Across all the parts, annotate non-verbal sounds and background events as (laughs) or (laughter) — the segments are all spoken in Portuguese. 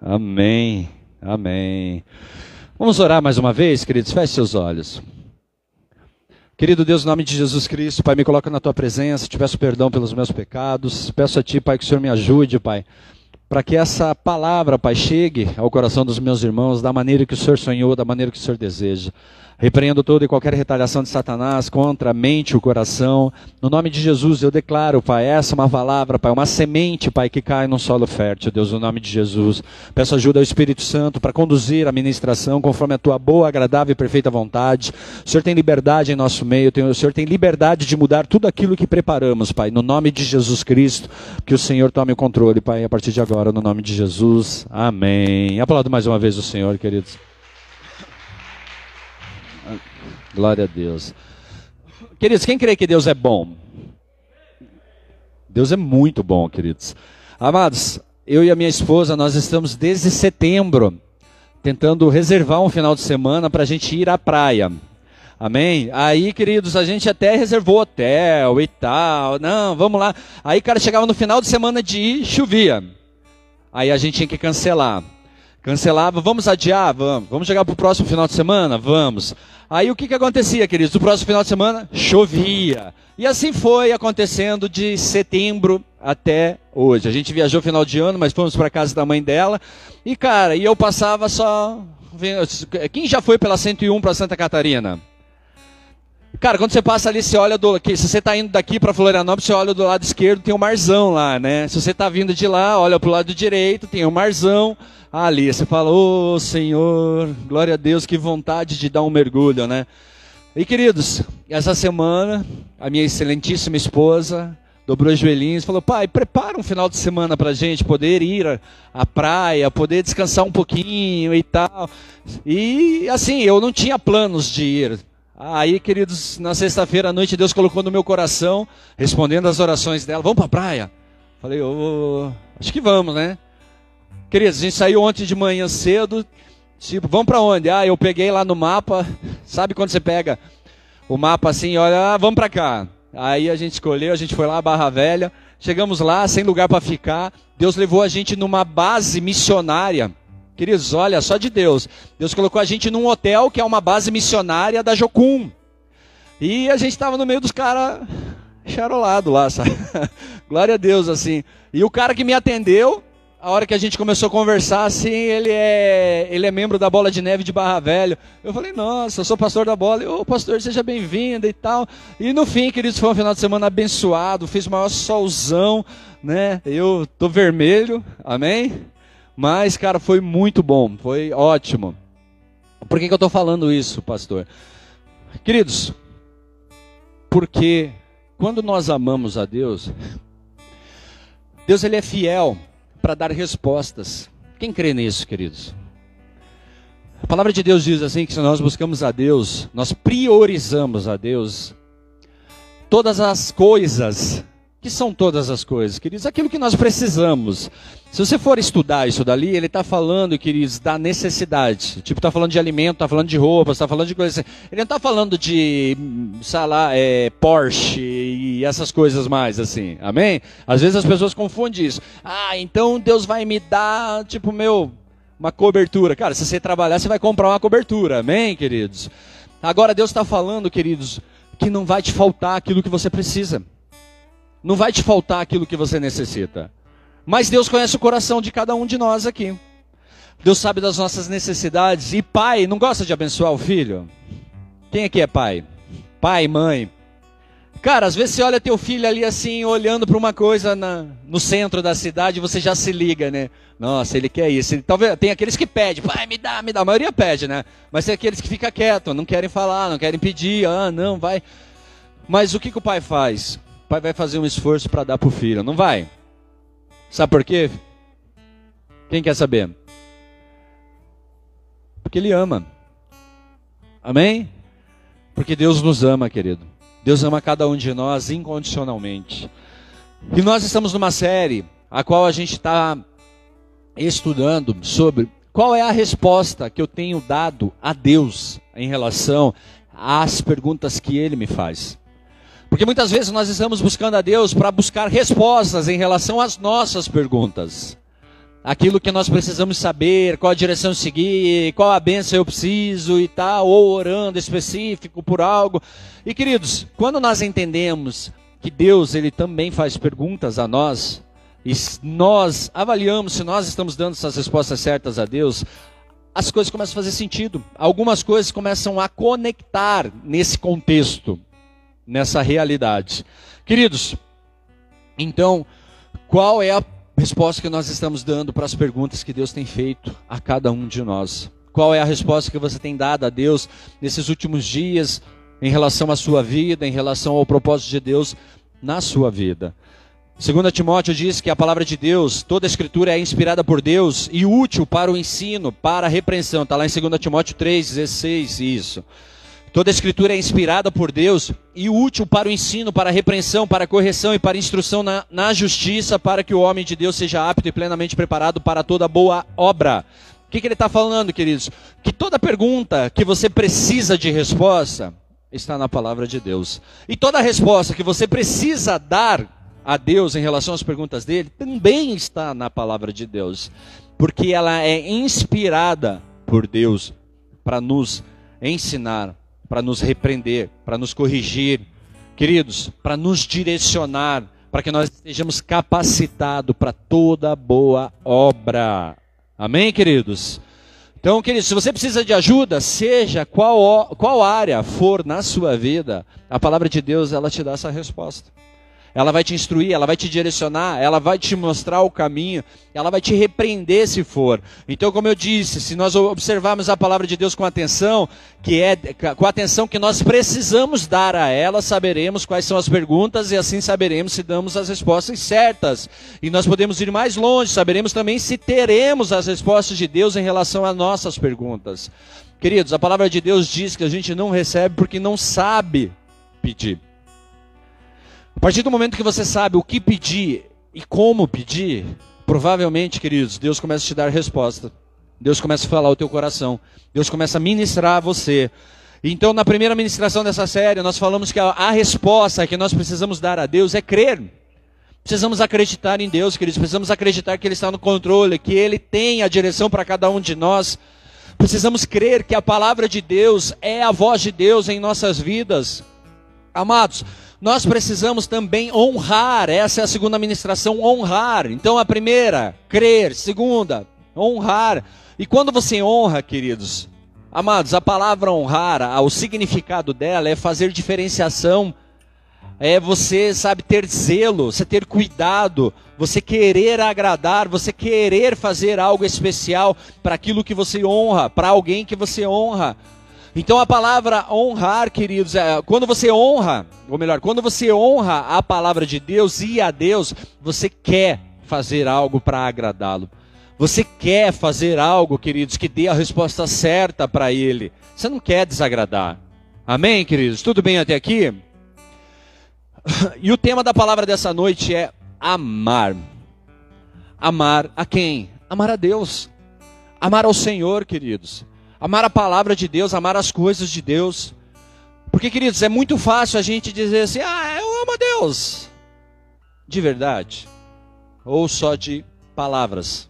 Amém. Amém. Vamos orar mais uma vez, queridos? Feche seus olhos. Querido Deus, em nome de Jesus Cristo, Pai, me coloca na tua presença, te peço perdão pelos meus pecados. Peço a ti, Pai, que o Senhor me ajude, Pai, para que essa palavra, Pai, chegue ao coração dos meus irmãos da maneira que o Senhor sonhou, da maneira que o Senhor deseja. Repreendo toda e qualquer retaliação de Satanás contra a mente e o coração. No nome de Jesus, eu declaro, Pai, essa é uma palavra, Pai, uma semente, Pai, que cai num solo fértil, Deus, no nome de Jesus. Peço ajuda ao Espírito Santo para conduzir a ministração conforme a tua boa, agradável e perfeita vontade. O Senhor tem liberdade em nosso meio, o Senhor tem liberdade de mudar tudo aquilo que preparamos, Pai, no nome de Jesus Cristo. Que o Senhor tome o controle, Pai, a partir de agora, no nome de Jesus. Amém. Aplaudo mais uma vez o Senhor, queridos. Glória a Deus. Queridos, quem crê que Deus é bom? Deus é muito bom, queridos. Amados, eu e a minha esposa, nós estamos desde setembro tentando reservar um final de semana para a gente ir à praia. Amém? Aí, queridos, a gente até reservou hotel e tal. Não, vamos lá. Aí, cara, chegava no final de semana de ir, chovia. Aí a gente tinha que cancelar. Cancelava, vamos adiar? Vamos. Vamos chegar para o próximo final de semana? Vamos. Aí o que, que acontecia, queridos? No próximo final de semana, chovia. E assim foi acontecendo de setembro até hoje. A gente viajou final de ano, mas fomos para casa da mãe dela. E, cara, e eu passava só. Quem já foi pela 101 para Santa Catarina? Cara, quando você passa ali, você olha do. Se você está indo daqui para Florianópolis, você olha do lado esquerdo, tem um marzão lá, né? Se você está vindo de lá, olha para o lado direito, tem um marzão ali. Você fala, ô oh, Senhor, glória a Deus, que vontade de dar um mergulho, né? E queridos, essa semana, a minha excelentíssima esposa dobrou os joelhinhos e falou: Pai, prepara um final de semana para a gente poder ir à praia, poder descansar um pouquinho e tal. E assim, eu não tinha planos de ir. Aí, queridos, na sexta-feira à noite, Deus colocou no meu coração, respondendo às orações dela: Vamos para a praia? Falei: oh, Acho que vamos, né? Queridos, a gente saiu ontem de manhã cedo. Tipo, vamos para onde? Ah, eu peguei lá no mapa. (laughs) Sabe quando você pega o mapa assim, olha, ah, vamos para cá. Aí a gente escolheu, a gente foi lá Barra Velha. Chegamos lá, sem lugar para ficar. Deus levou a gente numa base missionária. Queridos, olha, só de Deus. Deus colocou a gente num hotel que é uma base missionária da Jocum. E a gente estava no meio dos caras charolados lá, (laughs) sabe? Glória a Deus, assim. E o cara que me atendeu, a hora que a gente começou a conversar, assim, ele é, ele é membro da Bola de Neve de Barra Velho. Eu falei, nossa, eu sou pastor da bola. Ô, pastor, seja bem-vindo e tal. E no fim, queridos, foi um final de semana abençoado, fez o maior solzão, né? Eu tô vermelho, amém? Mas, cara, foi muito bom, foi ótimo. Por que, que eu tô falando isso, pastor? Queridos, porque quando nós amamos a Deus, Deus ele é fiel para dar respostas. Quem crê nisso, queridos? A palavra de Deus diz assim que se nós buscamos a Deus, nós priorizamos a Deus, todas as coisas, que são todas as coisas, queridos, aquilo que nós precisamos. Se você for estudar isso dali, ele está falando, queridos, da necessidade. Tipo, está falando de alimento, está falando de roupas, está falando de coisas. Assim. Ele não está falando de, sei lá, é, Porsche e essas coisas mais, assim. Amém? Às vezes as pessoas confundem isso. Ah, então Deus vai me dar, tipo, meu, uma cobertura. Cara, se você trabalhar, você vai comprar uma cobertura. Amém, queridos? Agora Deus está falando, queridos, que não vai te faltar aquilo que você precisa. Não vai te faltar aquilo que você necessita. Mas Deus conhece o coração de cada um de nós aqui. Deus sabe das nossas necessidades. E pai não gosta de abençoar o filho? Quem aqui é pai? Pai, mãe. Cara, às vezes você olha teu filho ali assim, olhando para uma coisa na, no centro da cidade, você já se liga, né? Nossa, ele quer isso. Ele, talvez tem aqueles que pedem, pai, me dá, me dá. A maioria pede, né? Mas tem aqueles que ficam quietos, não querem falar, não querem pedir, ah, não, vai. Mas o que, que o pai faz? O pai vai fazer um esforço para dar para o filho, não vai? Sabe por quê? Quem quer saber? Porque Ele ama. Amém? Porque Deus nos ama, querido. Deus ama cada um de nós incondicionalmente. E nós estamos numa série a qual a gente está estudando sobre qual é a resposta que eu tenho dado a Deus em relação às perguntas que Ele me faz. Porque muitas vezes nós estamos buscando a Deus para buscar respostas em relação às nossas perguntas. aquilo que nós precisamos saber, qual a direção seguir, qual a benção eu preciso e tal, ou orando específico por algo. E queridos, quando nós entendemos que Deus ele também faz perguntas a nós, e nós avaliamos se nós estamos dando essas respostas certas a Deus, as coisas começam a fazer sentido. Algumas coisas começam a conectar nesse contexto, nessa realidade. Queridos, então, qual é a resposta que nós estamos dando para as perguntas que Deus tem feito a cada um de nós? Qual é a resposta que você tem dado a Deus nesses últimos dias em relação à sua vida, em relação ao propósito de Deus na sua vida? 2 Timóteo diz que a palavra de Deus, toda a escritura é inspirada por Deus e útil para o ensino, para a repreensão. Está lá em 2 Timóteo 3, 16, isso. Toda a escritura é inspirada por Deus e útil para o ensino, para a repreensão, para a correção e para a instrução na, na justiça, para que o homem de Deus seja apto e plenamente preparado para toda boa obra. O que, que ele está falando, queridos? Que toda pergunta que você precisa de resposta está na palavra de Deus. E toda resposta que você precisa dar a Deus em relação às perguntas dele também está na palavra de Deus. Porque ela é inspirada por Deus para nos ensinar para nos repreender, para nos corrigir, queridos, para nos direcionar, para que nós estejamos capacitados para toda boa obra. Amém, queridos? Então, queridos, se você precisa de ajuda, seja qual, qual área for na sua vida, a palavra de Deus ela te dá essa resposta ela vai te instruir, ela vai te direcionar, ela vai te mostrar o caminho, ela vai te repreender se for. Então, como eu disse, se nós observarmos a palavra de Deus com atenção, que é com a atenção que nós precisamos dar a ela, saberemos quais são as perguntas e assim saberemos se damos as respostas certas. E nós podemos ir mais longe, saberemos também se teremos as respostas de Deus em relação às nossas perguntas. Queridos, a palavra de Deus diz que a gente não recebe porque não sabe pedir. A partir do momento que você sabe o que pedir e como pedir, provavelmente, queridos, Deus começa a te dar resposta. Deus começa a falar o teu coração. Deus começa a ministrar a você. Então, na primeira ministração dessa série, nós falamos que a, a resposta que nós precisamos dar a Deus é crer. Precisamos acreditar em Deus, queridos. Precisamos acreditar que Ele está no controle, que Ele tem a direção para cada um de nós. Precisamos crer que a palavra de Deus é a voz de Deus em nossas vidas. Amados, nós precisamos também honrar. Essa é a segunda ministração, honrar. Então a primeira, crer. Segunda, honrar. E quando você honra, queridos, amados, a palavra honrar, o significado dela é fazer diferenciação. É você, sabe, ter zelo, você ter cuidado, você querer agradar, você querer fazer algo especial para aquilo que você honra, para alguém que você honra. Então a palavra honrar, queridos, é, quando você honra, ou melhor, quando você honra a palavra de Deus e a Deus, você quer fazer algo para agradá-lo. Você quer fazer algo, queridos, que dê a resposta certa para Ele. Você não quer desagradar. Amém, queridos? Tudo bem até aqui? E o tema da palavra dessa noite é amar. Amar a quem? Amar a Deus. Amar ao Senhor, queridos amar a palavra de Deus, amar as coisas de Deus. Porque, queridos, é muito fácil a gente dizer assim: ah, eu amo a Deus. De verdade. Ou só de palavras.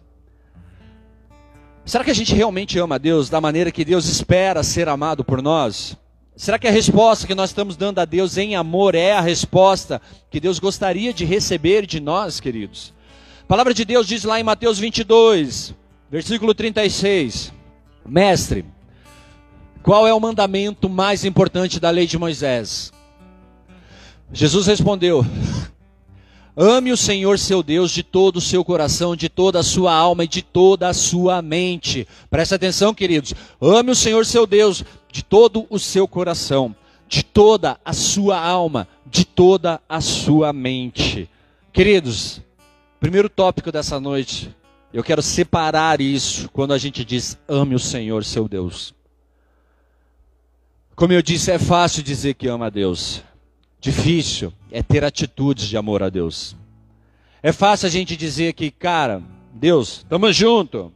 Será que a gente realmente ama a Deus da maneira que Deus espera ser amado por nós? Será que a resposta que nós estamos dando a Deus em amor é a resposta que Deus gostaria de receber de nós, queridos? A palavra de Deus diz lá em Mateus 22, versículo 36. Mestre, qual é o mandamento mais importante da lei de Moisés? Jesus respondeu: (laughs) Ame o Senhor seu Deus de todo o seu coração, de toda a sua alma e de toda a sua mente. Presta atenção, queridos. Ame o Senhor seu Deus de todo o seu coração, de toda a sua alma, de toda a sua mente. Queridos, primeiro tópico dessa noite: eu quero separar isso quando a gente diz ame o Senhor, seu Deus. Como eu disse, é fácil dizer que ama a Deus. Difícil é ter atitudes de amor a Deus. É fácil a gente dizer que, cara, Deus, estamos junto.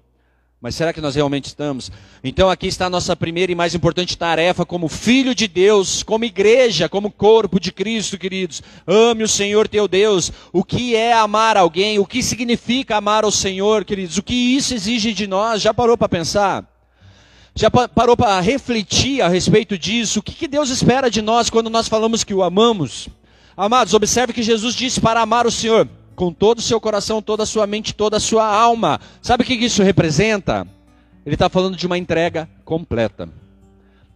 Mas será que nós realmente estamos? Então aqui está a nossa primeira e mais importante tarefa como filho de Deus, como igreja, como corpo de Cristo, queridos. Ame o Senhor teu Deus. O que é amar alguém? O que significa amar ao Senhor, queridos? O que isso exige de nós? Já parou para pensar? Já parou para refletir a respeito disso? O que, que Deus espera de nós quando nós falamos que o amamos? Amados, observe que Jesus disse para amar o Senhor com todo o seu coração, toda a sua mente, toda a sua alma. Sabe o que isso representa? Ele está falando de uma entrega completa.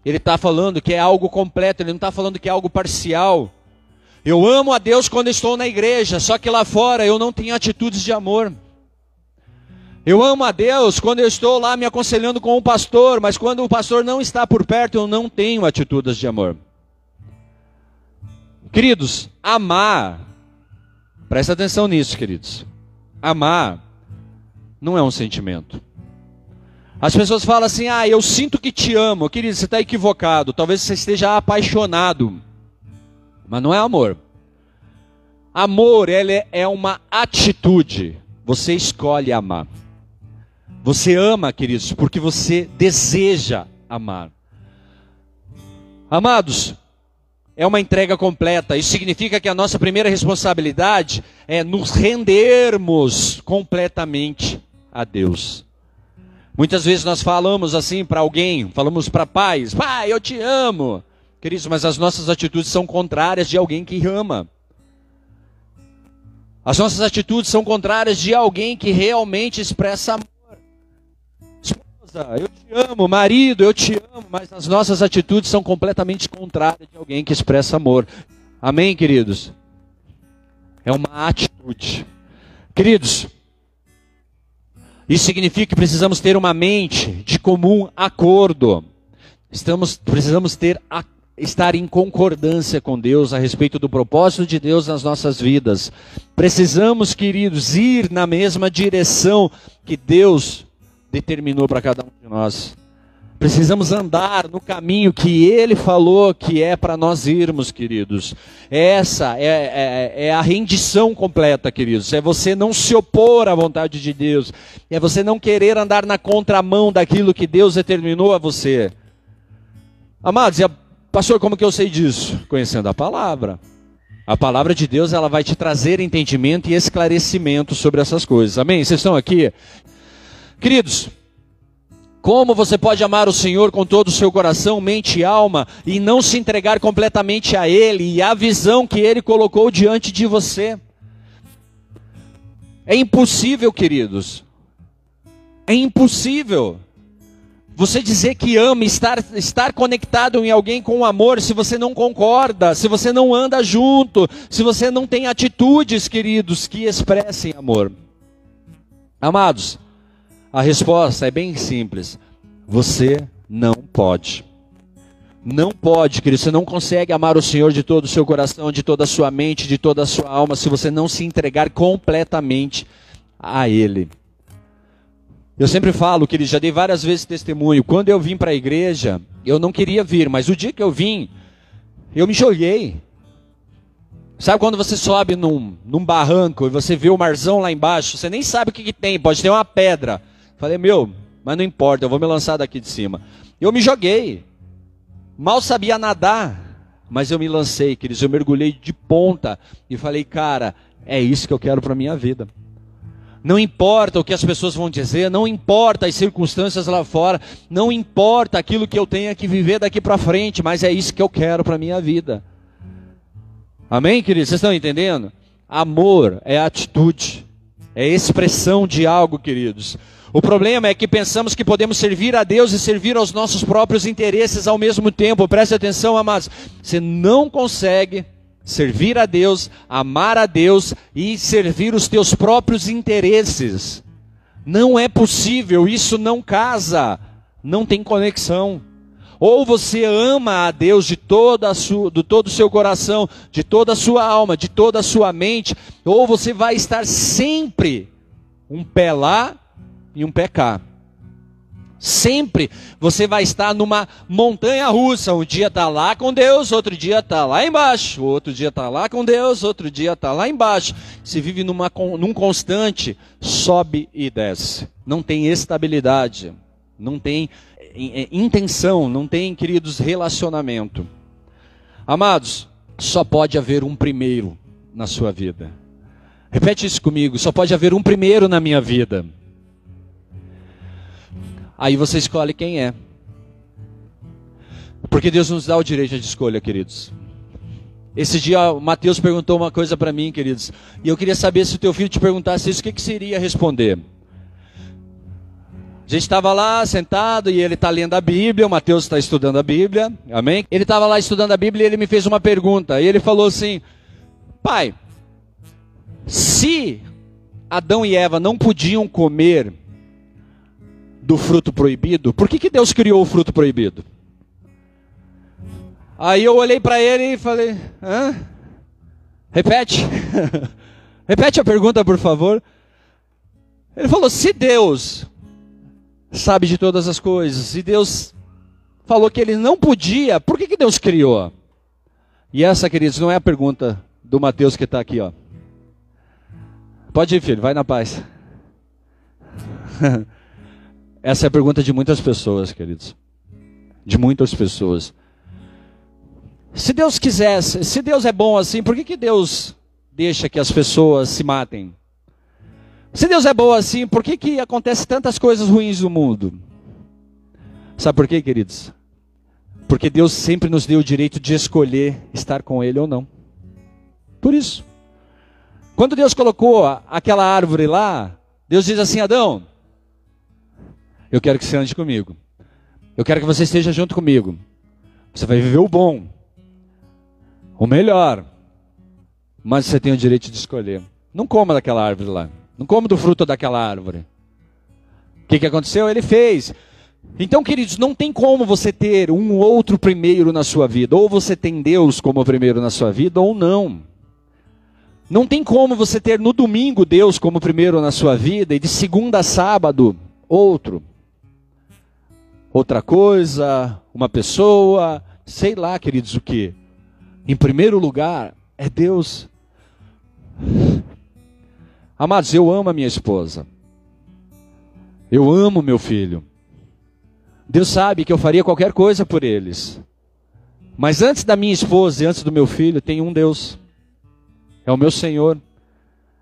Ele está falando que é algo completo, ele não está falando que é algo parcial. Eu amo a Deus quando estou na igreja, só que lá fora eu não tenho atitudes de amor. Eu amo a Deus quando eu estou lá me aconselhando com o pastor, mas quando o pastor não está por perto, eu não tenho atitudes de amor. Queridos, amar Presta atenção nisso, queridos. Amar não é um sentimento. As pessoas falam assim: ah, eu sinto que te amo. Querido, você está equivocado. Talvez você esteja apaixonado. Mas não é amor. Amor, ele é uma atitude. Você escolhe amar. Você ama, queridos, porque você deseja amar. Amados, é uma entrega completa. Isso significa que a nossa primeira responsabilidade é nos rendermos completamente a Deus. Muitas vezes nós falamos assim para alguém, falamos para pais: Pai, eu te amo. Queridos, mas as nossas atitudes são contrárias de alguém que ama. As nossas atitudes são contrárias de alguém que realmente expressa amor eu te amo, marido, eu te amo, mas as nossas atitudes são completamente contrárias de alguém que expressa amor. Amém, queridos? É uma atitude. Queridos, isso significa que precisamos ter uma mente de comum acordo. Estamos, precisamos ter a, estar em concordância com Deus a respeito do propósito de Deus nas nossas vidas. Precisamos, queridos, ir na mesma direção que Deus determinou para cada um de nós. Precisamos andar no caminho que Ele falou que é para nós irmos, queridos. Essa é, é, é, a rendição completa, queridos. É você não se opor à vontade de Deus. É você não querer andar na contramão daquilo que Deus determinou a você. Amados, pastor, como que eu sei disso? Conhecendo a palavra. A palavra de Deus ela vai te trazer entendimento e esclarecimento sobre essas coisas. Amém? Vocês estão aqui? Queridos, como você pode amar o Senhor com todo o seu coração, mente e alma e não se entregar completamente a Ele e à visão que Ele colocou diante de você? É impossível, queridos. É impossível. Você dizer que ama, estar, estar conectado em alguém com amor, se você não concorda, se você não anda junto, se você não tem atitudes, queridos, que expressem amor. Amados, a resposta é bem simples. Você não pode. Não pode, querido. Você não consegue amar o Senhor de todo o seu coração, de toda a sua mente, de toda a sua alma, se você não se entregar completamente a Ele. Eu sempre falo, que ele já dei várias vezes testemunho. Quando eu vim para a igreja, eu não queria vir, mas o dia que eu vim, eu me joguei. Sabe quando você sobe num, num barranco e você vê o marzão lá embaixo? Você nem sabe o que, que tem, pode ter uma pedra. Falei, meu, mas não importa, eu vou me lançar daqui de cima. Eu me joguei. Mal sabia nadar, mas eu me lancei, queridos. Eu mergulhei de ponta e falei, cara, é isso que eu quero para minha vida. Não importa o que as pessoas vão dizer, não importa as circunstâncias lá fora, não importa aquilo que eu tenha que viver daqui para frente, mas é isso que eu quero para minha vida. Amém, queridos? Vocês estão entendendo? Amor é atitude, é expressão de algo, queridos. O problema é que pensamos que podemos servir a Deus e servir aos nossos próprios interesses ao mesmo tempo. Preste atenção, amados. Você não consegue servir a Deus, amar a Deus e servir os teus próprios interesses. Não é possível, isso não casa, não tem conexão. Ou você ama a Deus de, toda sua, de todo o seu coração, de toda a sua alma, de toda a sua mente, ou você vai estar sempre um pé lá e um cá. Sempre você vai estar numa montanha russa. Um dia está lá com Deus, outro dia está lá embaixo. Outro dia está lá com Deus, outro dia está lá embaixo. Se vive numa, num constante, sobe e desce. não tem estabilidade, não tem é, é, intenção, não tem, queridos, relacionamento. Amados, só pode haver um primeiro na sua vida. Repete isso comigo: só pode haver um primeiro na minha vida. Aí você escolhe quem é. Porque Deus nos dá o direito de escolha, queridos. Esse dia o Mateus perguntou uma coisa para mim, queridos. E eu queria saber se o teu filho te perguntasse isso, o que, que seria responder? A gente estava lá sentado e ele está lendo a Bíblia, o Mateus está estudando a Bíblia, amém? Ele estava lá estudando a Bíblia e ele me fez uma pergunta. E ele falou assim: Pai, se Adão e Eva não podiam comer do fruto proibido, por que, que Deus criou o fruto proibido? Aí eu olhei para ele e falei: Hã? Repete. (laughs) Repete a pergunta, por favor. Ele falou: Se Deus sabe de todas as coisas. E Deus falou que ele não podia, por que, que Deus criou? E essa, queridos, não é a pergunta do Mateus que está aqui, ó. Pode ir, filho, vai na paz. (laughs) essa é a pergunta de muitas pessoas, queridos. De muitas pessoas. Se Deus quisesse, se Deus é bom assim, por que, que Deus deixa que as pessoas se matem? Se Deus é bom assim, por que, que acontece tantas coisas ruins no mundo? Sabe por quê, queridos? Porque Deus sempre nos deu o direito de escolher estar com Ele ou não. Por isso. Quando Deus colocou aquela árvore lá, Deus diz assim: Adão, eu quero que você ande comigo. Eu quero que você esteja junto comigo. Você vai viver o bom, o melhor. Mas você tem o direito de escolher. Não coma daquela árvore lá. Não come do fruto daquela árvore. O que, que aconteceu? Ele fez. Então, queridos, não tem como você ter um outro primeiro na sua vida. Ou você tem Deus como primeiro na sua vida, ou não. Não tem como você ter no domingo Deus como primeiro na sua vida e de segunda a sábado outro. Outra coisa, uma pessoa, sei lá, queridos, o que. Em primeiro lugar é Deus. Amados, eu amo a minha esposa. Eu amo meu filho. Deus sabe que eu faria qualquer coisa por eles. Mas antes da minha esposa e antes do meu filho, tem um Deus. É o meu Senhor.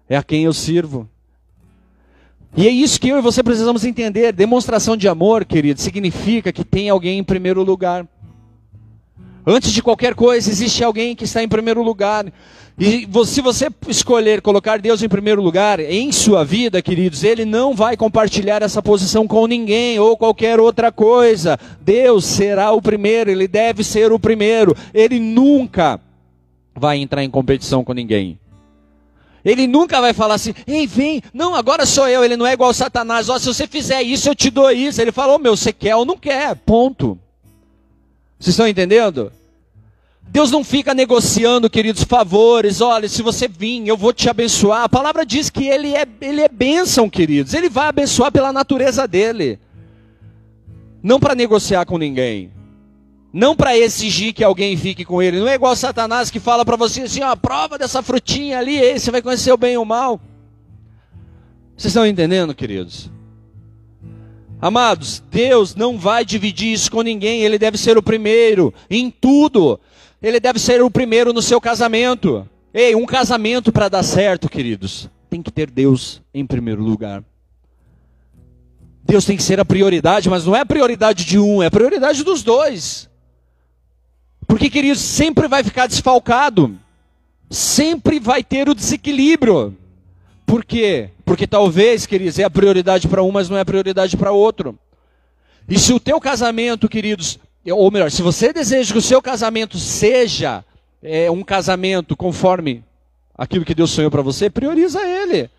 É a quem eu sirvo. E é isso que eu e você precisamos entender. Demonstração de amor, querido, significa que tem alguém em primeiro lugar. Antes de qualquer coisa, existe alguém que está em primeiro lugar. E se você escolher colocar Deus em primeiro lugar em sua vida, queridos, Ele não vai compartilhar essa posição com ninguém ou qualquer outra coisa. Deus será o primeiro, Ele deve ser o primeiro. Ele nunca vai entrar em competição com ninguém. Ele nunca vai falar assim, ei, vem, não, agora sou eu. Ele não é igual Satanás, ó, se você fizer isso, eu te dou isso. Ele falou, oh, meu, você quer ou não quer, ponto. Vocês estão entendendo? Deus não fica negociando, queridos, favores. Olha, se você vir, eu vou te abençoar. A palavra diz que ele é, ele é bênção, queridos. Ele vai abençoar pela natureza dele. Não para negociar com ninguém. Não para exigir que alguém fique com ele. Não é igual Satanás que fala para você assim: ó, prova dessa frutinha ali, aí você vai conhecer o bem e o mal. Vocês estão entendendo, queridos? Amados, Deus não vai dividir isso com ninguém, Ele deve ser o primeiro em tudo ele deve ser o primeiro no seu casamento. Ei, um casamento para dar certo, queridos, tem que ter Deus em primeiro lugar. Deus tem que ser a prioridade, mas não é a prioridade de um, é a prioridade dos dois. Porque, queridos, sempre vai ficar desfalcado. Sempre vai ter o desequilíbrio. Por quê? Porque talvez, queridos, é a prioridade para um, mas não é a prioridade para outro. E se o teu casamento, queridos, ou melhor, se você deseja que o seu casamento seja é, um casamento conforme aquilo que Deus sonhou para você, prioriza ele.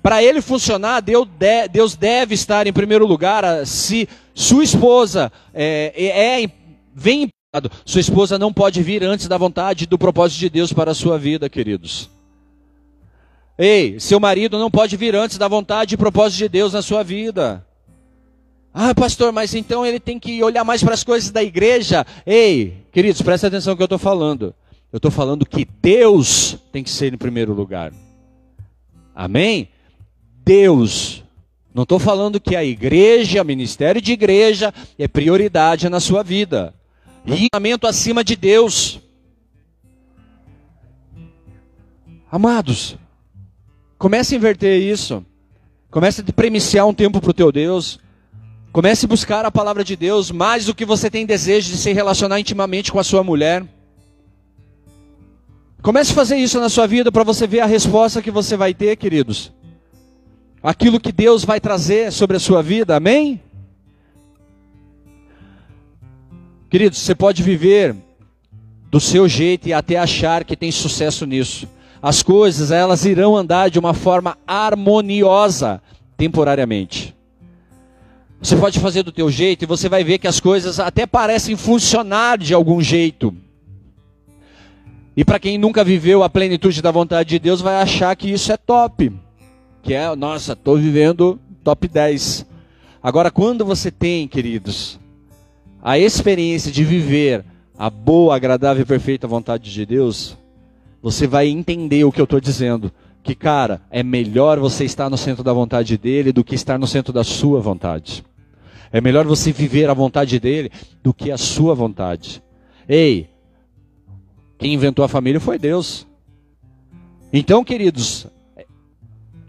Para ele funcionar, Deus, de, Deus deve estar em primeiro lugar. Se sua esposa é, é, é vem sua esposa não pode vir antes da vontade e do propósito de Deus para a sua vida, queridos. Ei, seu marido não pode vir antes da vontade e propósito de Deus na sua vida. Ah, pastor, mas então ele tem que olhar mais para as coisas da igreja. Ei, queridos, presta atenção no que eu estou falando. Eu estou falando que Deus tem que ser em primeiro lugar. Amém? Deus Não estou falando que a igreja, o ministério de igreja, é prioridade na sua vida. Relacionamento acima de Deus. Amados, comece a inverter isso. Comece a premiciar um tempo para o teu Deus. Comece a buscar a palavra de Deus mais do que você tem desejo de se relacionar intimamente com a sua mulher. Comece a fazer isso na sua vida para você ver a resposta que você vai ter, queridos. Aquilo que Deus vai trazer sobre a sua vida, amém? Queridos, você pode viver do seu jeito e até achar que tem sucesso nisso. As coisas, elas irão andar de uma forma harmoniosa temporariamente. Você pode fazer do teu jeito e você vai ver que as coisas até parecem funcionar de algum jeito. E para quem nunca viveu a plenitude da vontade de Deus, vai achar que isso é top. Que é, nossa, estou vivendo top 10. Agora, quando você tem, queridos, a experiência de viver a boa, agradável e perfeita vontade de Deus, você vai entender o que eu estou dizendo. Que, cara, é melhor você estar no centro da vontade dele do que estar no centro da sua vontade. É melhor você viver a vontade dele do que a sua vontade. Ei, quem inventou a família foi Deus. Então, queridos,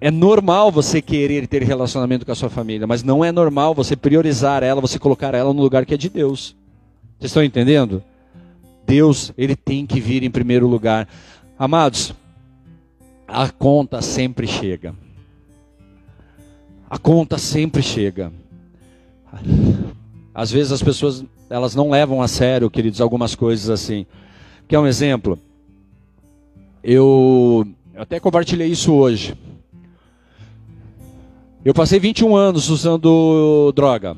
é normal você querer ter relacionamento com a sua família, mas não é normal você priorizar ela, você colocar ela no lugar que é de Deus. Vocês estão entendendo? Deus, ele tem que vir em primeiro lugar. Amados, a conta sempre chega. A conta sempre chega. Às vezes as pessoas elas não levam a sério, queridos, algumas coisas assim. Quer um exemplo? Eu, eu até compartilhei isso hoje. Eu passei 21 anos usando droga.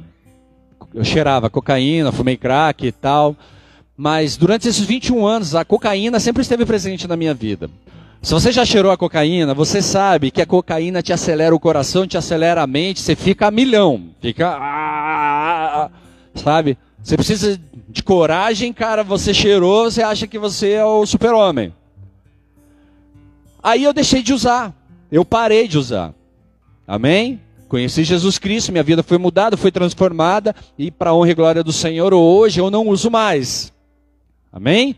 Eu cheirava cocaína, fumei crack e tal. Mas durante esses 21 anos, a cocaína sempre esteve presente na minha vida. Se você já cheirou a cocaína, você sabe que a cocaína te acelera o coração, te acelera a mente, você fica a milhão. Fica. Ah, sabe? Você precisa de coragem, cara. Você cheirou, você acha que você é o super-homem. Aí eu deixei de usar. Eu parei de usar. Amém? Conheci Jesus Cristo, minha vida foi mudada, foi transformada. E para honra e glória do Senhor, hoje eu não uso mais. Amém?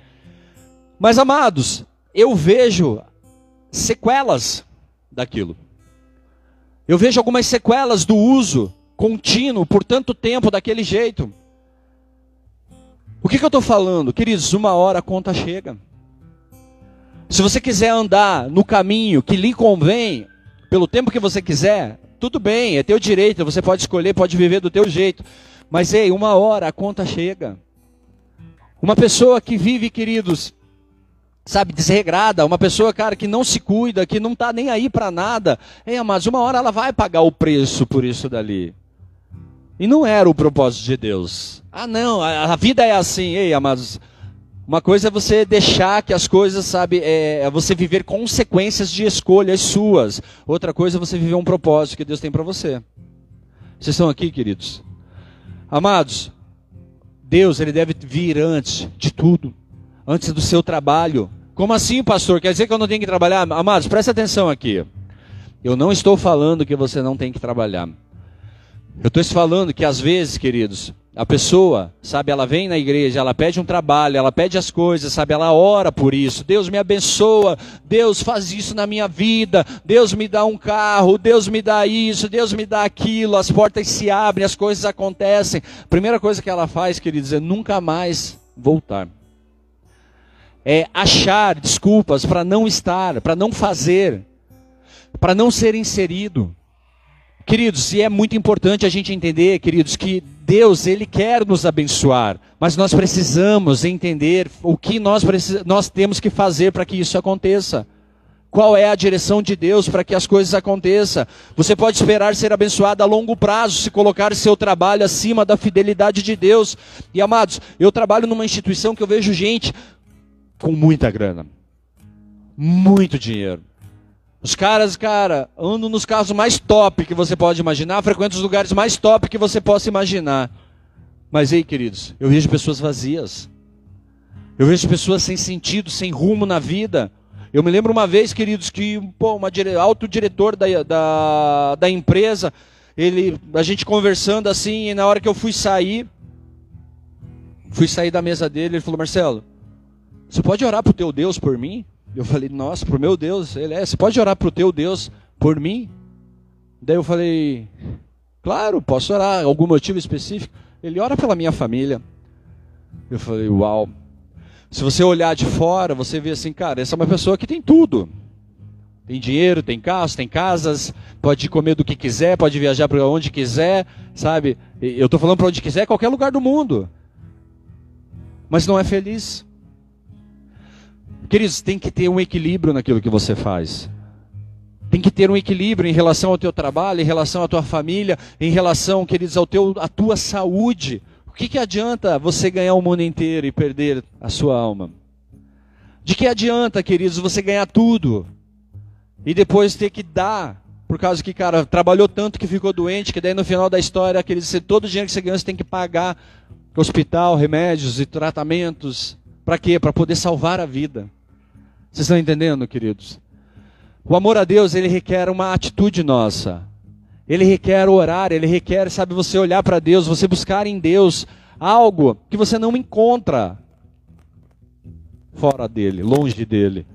Mas amados, eu vejo sequelas daquilo. Eu vejo algumas sequelas do uso contínuo por tanto tempo daquele jeito. O que, que eu estou falando? Queridos, uma hora a conta chega. Se você quiser andar no caminho que lhe convém, pelo tempo que você quiser, tudo bem, é teu direito, você pode escolher, pode viver do teu jeito. Mas ei, uma hora a conta chega. Uma pessoa que vive, queridos, sabe, desregrada, uma pessoa, cara, que não se cuida, que não está nem aí para nada, ei, mas uma hora ela vai pagar o preço por isso dali. E não era o propósito de Deus. Ah, não, a, a vida é assim, ei, amados. Uma coisa é você deixar que as coisas, sabe, é, é você viver consequências de escolhas suas. Outra coisa é você viver um propósito que Deus tem para você. Vocês estão aqui, queridos? Amados, Deus, ele deve vir antes de tudo, antes do seu trabalho, como assim, pastor? Quer dizer que eu não tenho que trabalhar? Amados, presta atenção aqui. Eu não estou falando que você não tem que trabalhar. Eu estou falando que às vezes, queridos, a pessoa, sabe, ela vem na igreja, ela pede um trabalho, ela pede as coisas, sabe, ela ora por isso. Deus me abençoa, Deus faz isso na minha vida, Deus me dá um carro, Deus me dá isso, Deus me dá aquilo, as portas se abrem, as coisas acontecem. primeira coisa que ela faz, queridos, é nunca mais voltar é, achar desculpas para não estar, para não fazer, para não ser inserido. Queridos, e é muito importante a gente entender, queridos, que Deus, Ele quer nos abençoar, mas nós precisamos entender o que nós, nós temos que fazer para que isso aconteça. Qual é a direção de Deus para que as coisas aconteçam? Você pode esperar ser abençoado a longo prazo se colocar seu trabalho acima da fidelidade de Deus. E amados, eu trabalho numa instituição que eu vejo gente com muita grana. Muito dinheiro. Os caras, cara, andam nos carros mais top que você pode imaginar, frequentam os lugares mais top que você possa imaginar. Mas ei, queridos, eu vejo pessoas vazias. Eu vejo pessoas sem sentido, sem rumo na vida. Eu me lembro uma vez, queridos, que pô, dire... alto diretor da, da, da empresa, ele, a gente conversando assim, e na hora que eu fui sair, fui sair da mesa dele, ele falou: Marcelo, você pode orar pro teu Deus por mim? Eu falei: Nossa, pro meu Deus. Ele é, você pode orar pro teu Deus por mim? Daí eu falei: Claro, posso orar. Algum motivo específico? Ele ora pela minha família. Eu falei: Uau. Se você olhar de fora, você vê assim, cara, essa é uma pessoa que tem tudo. Tem dinheiro, tem carros, tem casas, pode comer do que quiser, pode viajar para onde quiser, sabe? Eu estou falando para onde quiser, qualquer lugar do mundo. Mas não é feliz. Queridos, tem que ter um equilíbrio naquilo que você faz. Tem que ter um equilíbrio em relação ao teu trabalho, em relação à tua família, em relação, queridos, ao teu, à tua saúde. O que, que adianta você ganhar o mundo inteiro e perder a sua alma? De que adianta, queridos, você ganhar tudo e depois ter que dar, por causa que, cara, trabalhou tanto que ficou doente, que daí no final da história, aquele, todo o dinheiro que você ganhou, você tem que pagar hospital, remédios e tratamentos. Para quê? Para poder salvar a vida. Vocês estão entendendo, queridos? O amor a Deus, ele requer uma atitude nossa. Ele requer orar, ele requer, sabe, você olhar para Deus, você buscar em Deus algo que você não encontra fora dele, longe dele.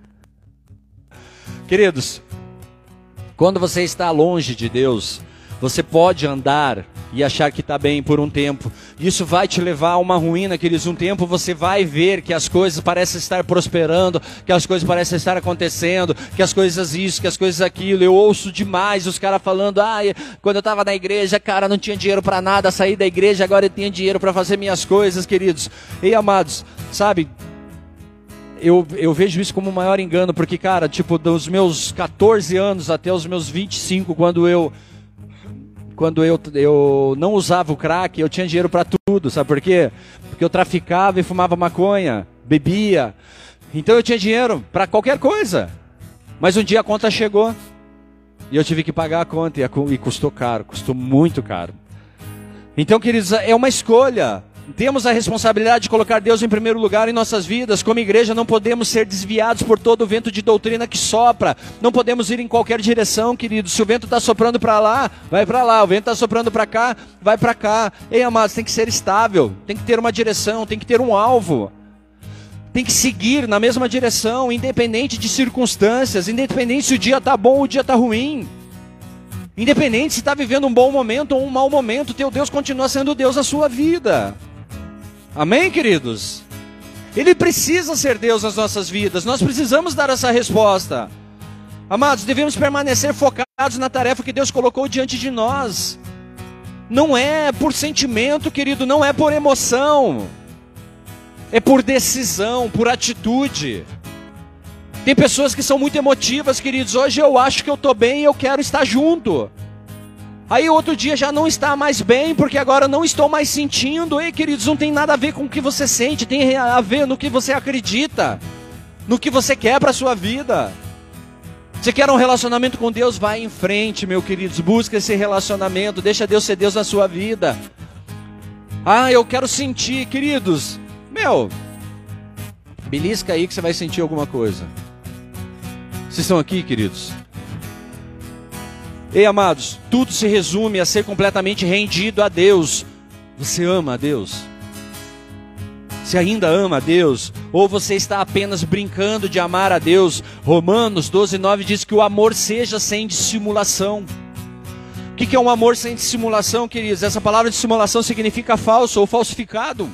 Queridos, quando você está longe de Deus, você pode andar e achar que está bem por um tempo. Isso vai te levar a uma ruína, queridos. Um tempo você vai ver que as coisas parecem estar prosperando, que as coisas parecem estar acontecendo, que as coisas isso, que as coisas aquilo. Eu ouço demais os caras falando: ah, quando eu estava na igreja, cara, não tinha dinheiro para nada, saí da igreja, agora eu tenho dinheiro para fazer minhas coisas, queridos. E amados, sabe? eu, eu vejo isso como o maior engano, porque, cara, tipo, dos meus 14 anos até os meus 25, quando eu quando eu, eu não usava o crack, eu tinha dinheiro para tudo, sabe por quê? Porque eu traficava e fumava maconha, bebia. Então eu tinha dinheiro para qualquer coisa. Mas um dia a conta chegou e eu tive que pagar a conta e, e custou caro, custou muito caro. Então, queridos, é uma escolha. Temos a responsabilidade de colocar Deus em primeiro lugar em nossas vidas. Como igreja, não podemos ser desviados por todo o vento de doutrina que sopra. Não podemos ir em qualquer direção, querido. Se o vento está soprando para lá, vai para lá. O vento está soprando para cá, vai para cá. Ei, amados, tem que ser estável. Tem que ter uma direção, tem que ter um alvo. Tem que seguir na mesma direção, independente de circunstâncias, independente se o dia está bom ou o dia está ruim. Independente se está vivendo um bom momento ou um mau momento, teu Deus continua sendo Deus na sua vida. Amém, queridos? Ele precisa ser Deus nas nossas vidas, nós precisamos dar essa resposta. Amados, devemos permanecer focados na tarefa que Deus colocou diante de nós. Não é por sentimento, querido, não é por emoção, é por decisão, por atitude. Tem pessoas que são muito emotivas, queridos. Hoje eu acho que eu estou bem e eu quero estar junto. Aí outro dia já não está mais bem, porque agora não estou mais sentindo. Ei, queridos, não tem nada a ver com o que você sente, tem a ver no que você acredita, no que você quer para sua vida. Você quer um relacionamento com Deus? Vai em frente, meu queridos. Busca esse relacionamento. Deixa Deus ser Deus na sua vida. Ah, eu quero sentir, queridos. Meu, belisca aí que você vai sentir alguma coisa. Vocês estão aqui, queridos? Ei, amados, tudo se resume a ser completamente rendido a Deus. Você ama a Deus? Você ainda ama a Deus? Ou você está apenas brincando de amar a Deus? Romanos 12, 9 diz que o amor seja sem dissimulação. O que é um amor sem dissimulação, queridos? Essa palavra dissimulação significa falso ou falsificado.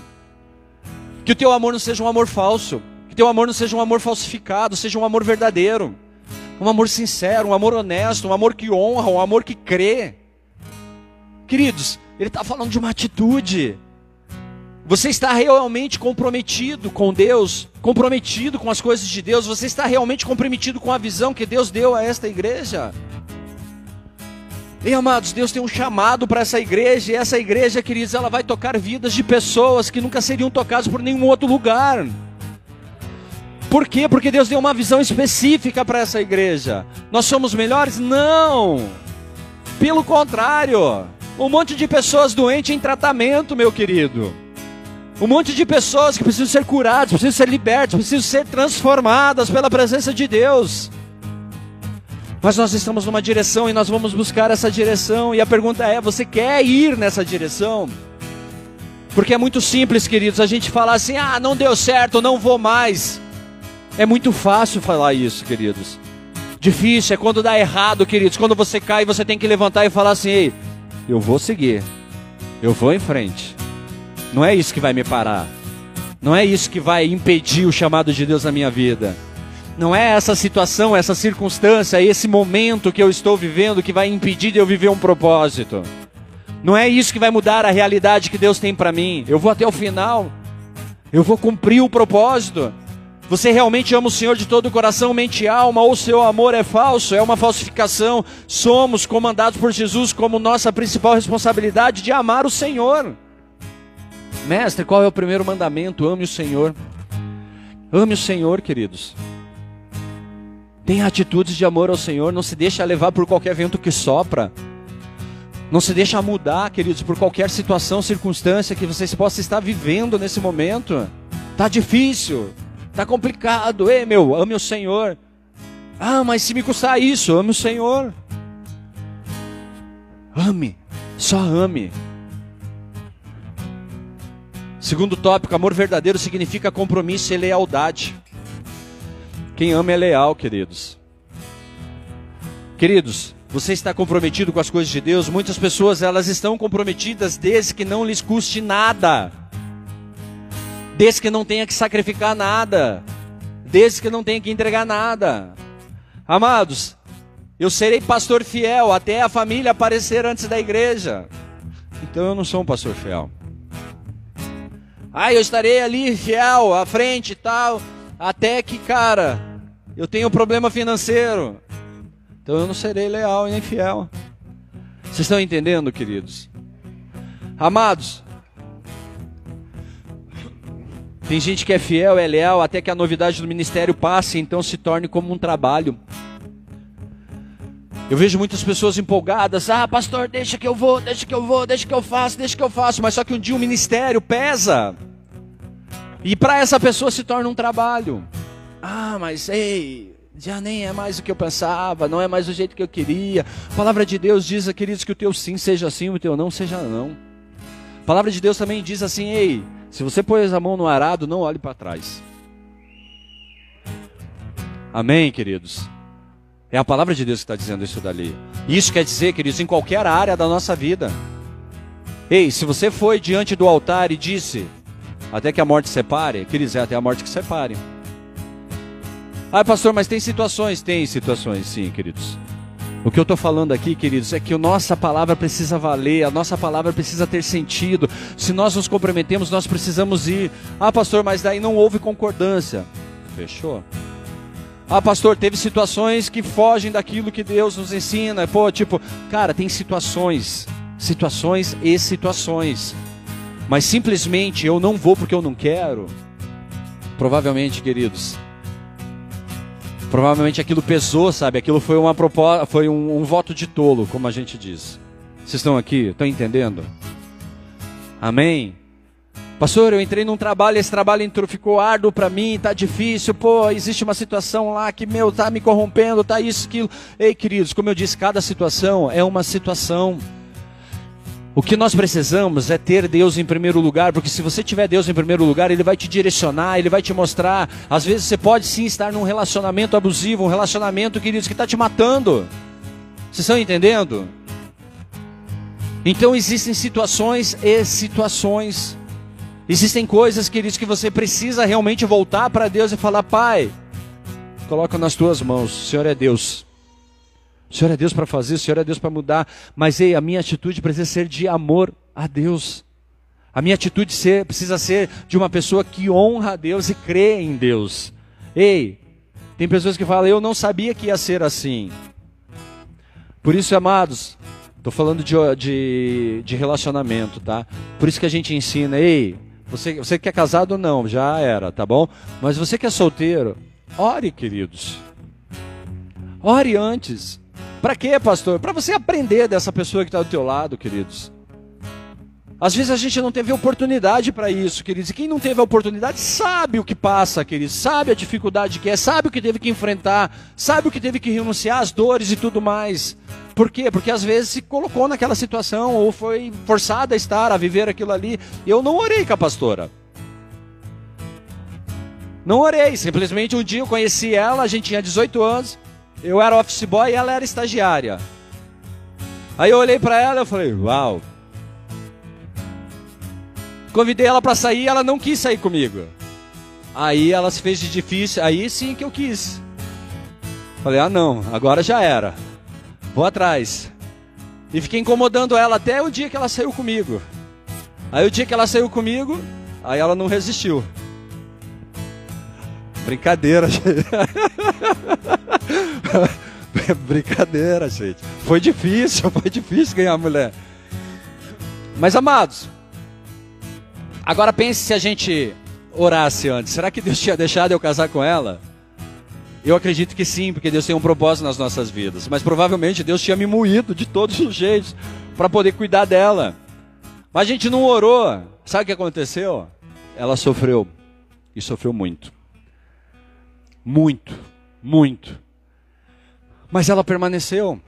Que o teu amor não seja um amor falso. Que o teu amor não seja um amor falsificado, seja um amor verdadeiro um amor sincero, um amor honesto, um amor que honra, um amor que crê. Queridos, ele está falando de uma atitude. Você está realmente comprometido com Deus, comprometido com as coisas de Deus, você está realmente comprometido com a visão que Deus deu a esta igreja. E amados, Deus tem um chamado para essa igreja, e essa igreja, queridos, ela vai tocar vidas de pessoas que nunca seriam tocadas por nenhum outro lugar. Por quê? Porque Deus deu uma visão específica para essa igreja. Nós somos melhores? Não! Pelo contrário, um monte de pessoas doentes em tratamento, meu querido. Um monte de pessoas que precisam ser curadas, precisam ser libertas, precisam ser transformadas pela presença de Deus. Mas nós estamos numa direção e nós vamos buscar essa direção. E a pergunta é: você quer ir nessa direção? Porque é muito simples, queridos, a gente falar assim: ah, não deu certo, não vou mais. É muito fácil falar isso, queridos. Difícil é quando dá errado, queridos. Quando você cai, você tem que levantar e falar assim: ei, eu vou seguir, eu vou em frente. Não é isso que vai me parar. Não é isso que vai impedir o chamado de Deus na minha vida. Não é essa situação, essa circunstância, esse momento que eu estou vivendo que vai impedir de eu viver um propósito. Não é isso que vai mudar a realidade que Deus tem para mim. Eu vou até o final. Eu vou cumprir o propósito. Você realmente ama o Senhor de todo o coração, mente e alma, ou seu amor é falso, é uma falsificação? Somos comandados por Jesus como nossa principal responsabilidade de amar o Senhor. Mestre, qual é o primeiro mandamento? Ame o Senhor. Ame o Senhor, queridos. Tenha atitudes de amor ao Senhor, não se deixe levar por qualquer vento que sopra. Não se deixa mudar, queridos, por qualquer situação, circunstância que você possa estar vivendo nesse momento. Tá difícil, tá complicado. Ei, meu, ame o Senhor. Ah, mas se me custar isso, ame o Senhor. Ame, só ame. Segundo tópico, amor verdadeiro significa compromisso e lealdade. Quem ama é leal, queridos. Queridos, você está comprometido com as coisas de Deus? Muitas pessoas elas estão comprometidas desde que não lhes custe nada. Desde que não tenha que sacrificar nada. Desde que não tenha que entregar nada. Amados, eu serei pastor fiel até a família aparecer antes da igreja. Então eu não sou um pastor fiel. Ah, eu estarei ali fiel, à frente e tal, até que, cara, eu tenho um problema financeiro. Então eu não serei leal e nem fiel. Vocês estão entendendo, queridos? Amados, tem gente que é fiel, é leal, até que a novidade do ministério passe, então se torne como um trabalho. Eu vejo muitas pessoas empolgadas, ah, pastor, deixa que eu vou, deixa que eu vou, deixa que eu faço, deixa que eu faço, mas só que um dia o ministério pesa. E para essa pessoa se torna um trabalho. Ah, mas ei, já nem é mais o que eu pensava, não é mais o jeito que eu queria. A palavra de Deus diz, queridos, que o teu sim seja sim, o teu não seja não. A palavra de Deus também diz assim: ei, se você pôs a mão no arado, não olhe para trás. Amém, queridos? É a palavra de Deus que está dizendo isso dali. Isso quer dizer, queridos, em qualquer área da nossa vida. Ei, se você foi diante do altar e disse, até que a morte separe, queridos, é até a morte que separe. Ah, pastor, mas tem situações? Tem situações, sim, queridos. O que eu estou falando aqui, queridos, é que a nossa palavra precisa valer, a nossa palavra precisa ter sentido. Se nós nos comprometemos, nós precisamos ir. Ah, pastor, mas daí não houve concordância. Fechou? Ah, pastor, teve situações que fogem daquilo que Deus nos ensina. Pô, tipo, cara, tem situações, situações e situações. Mas simplesmente eu não vou porque eu não quero. Provavelmente, queridos, Provavelmente aquilo pesou, sabe? Aquilo foi uma proposta, foi um, um voto de tolo, como a gente diz. Vocês estão aqui? Estão entendendo? Amém? Pastor, eu entrei num trabalho, esse trabalho entrou, ficou árduo para mim, tá difícil, pô, existe uma situação lá que, meu, tá me corrompendo, tá isso, aquilo. Ei, queridos, como eu disse, cada situação é uma situação. O que nós precisamos é ter Deus em primeiro lugar, porque se você tiver Deus em primeiro lugar, Ele vai te direcionar, Ele vai te mostrar. Às vezes você pode sim estar num relacionamento abusivo, um relacionamento, queridos, que está te matando. Vocês estão entendendo? Então existem situações e situações. Existem coisas, queridos, que você precisa realmente voltar para Deus e falar: Pai, coloca nas tuas mãos, o Senhor é Deus. O Senhor é Deus para fazer, o Senhor é Deus para mudar, mas ei, a minha atitude precisa ser de amor a Deus. A minha atitude ser, precisa ser de uma pessoa que honra a Deus e crê em Deus. Ei, tem pessoas que falam, eu não sabia que ia ser assim. Por isso, amados, estou falando de, de, de, relacionamento, tá? Por isso que a gente ensina, ei, você, você que é casado ou não, já era, tá bom? Mas você que é solteiro, ore, queridos. Ore antes. Para quê, pastor? Para você aprender dessa pessoa que está do teu lado, queridos. Às vezes a gente não teve oportunidade para isso, queridos. E quem não teve a oportunidade sabe o que passa, queridos. Sabe a dificuldade que é, sabe o que teve que enfrentar, sabe o que teve que renunciar às dores e tudo mais. Por quê? Porque às vezes se colocou naquela situação ou foi forçada a estar, a viver aquilo ali. Eu não orei com a pastora. Não orei, simplesmente um dia eu conheci ela, a gente tinha 18 anos, eu era office boy e ela era estagiária. Aí eu olhei para ela e falei, uau, Convidei ela para sair, ela não quis sair comigo. Aí ela se fez de difícil, aí sim que eu quis. Falei: "Ah, não, agora já era. Vou atrás". E fiquei incomodando ela até o dia que ela saiu comigo. Aí o dia que ela saiu comigo, aí ela não resistiu. Brincadeira, gente. (laughs) Brincadeira, gente. Foi difícil, foi difícil ganhar a mulher. Mas amados, Agora pense se a gente orasse antes. Será que Deus tinha deixado eu casar com ela? Eu acredito que sim, porque Deus tem um propósito nas nossas vidas. Mas provavelmente Deus tinha me moído de todos os jeitos para poder cuidar dela. Mas a gente não orou. Sabe o que aconteceu? Ela sofreu. E sofreu muito. Muito. Muito. Mas ela permaneceu.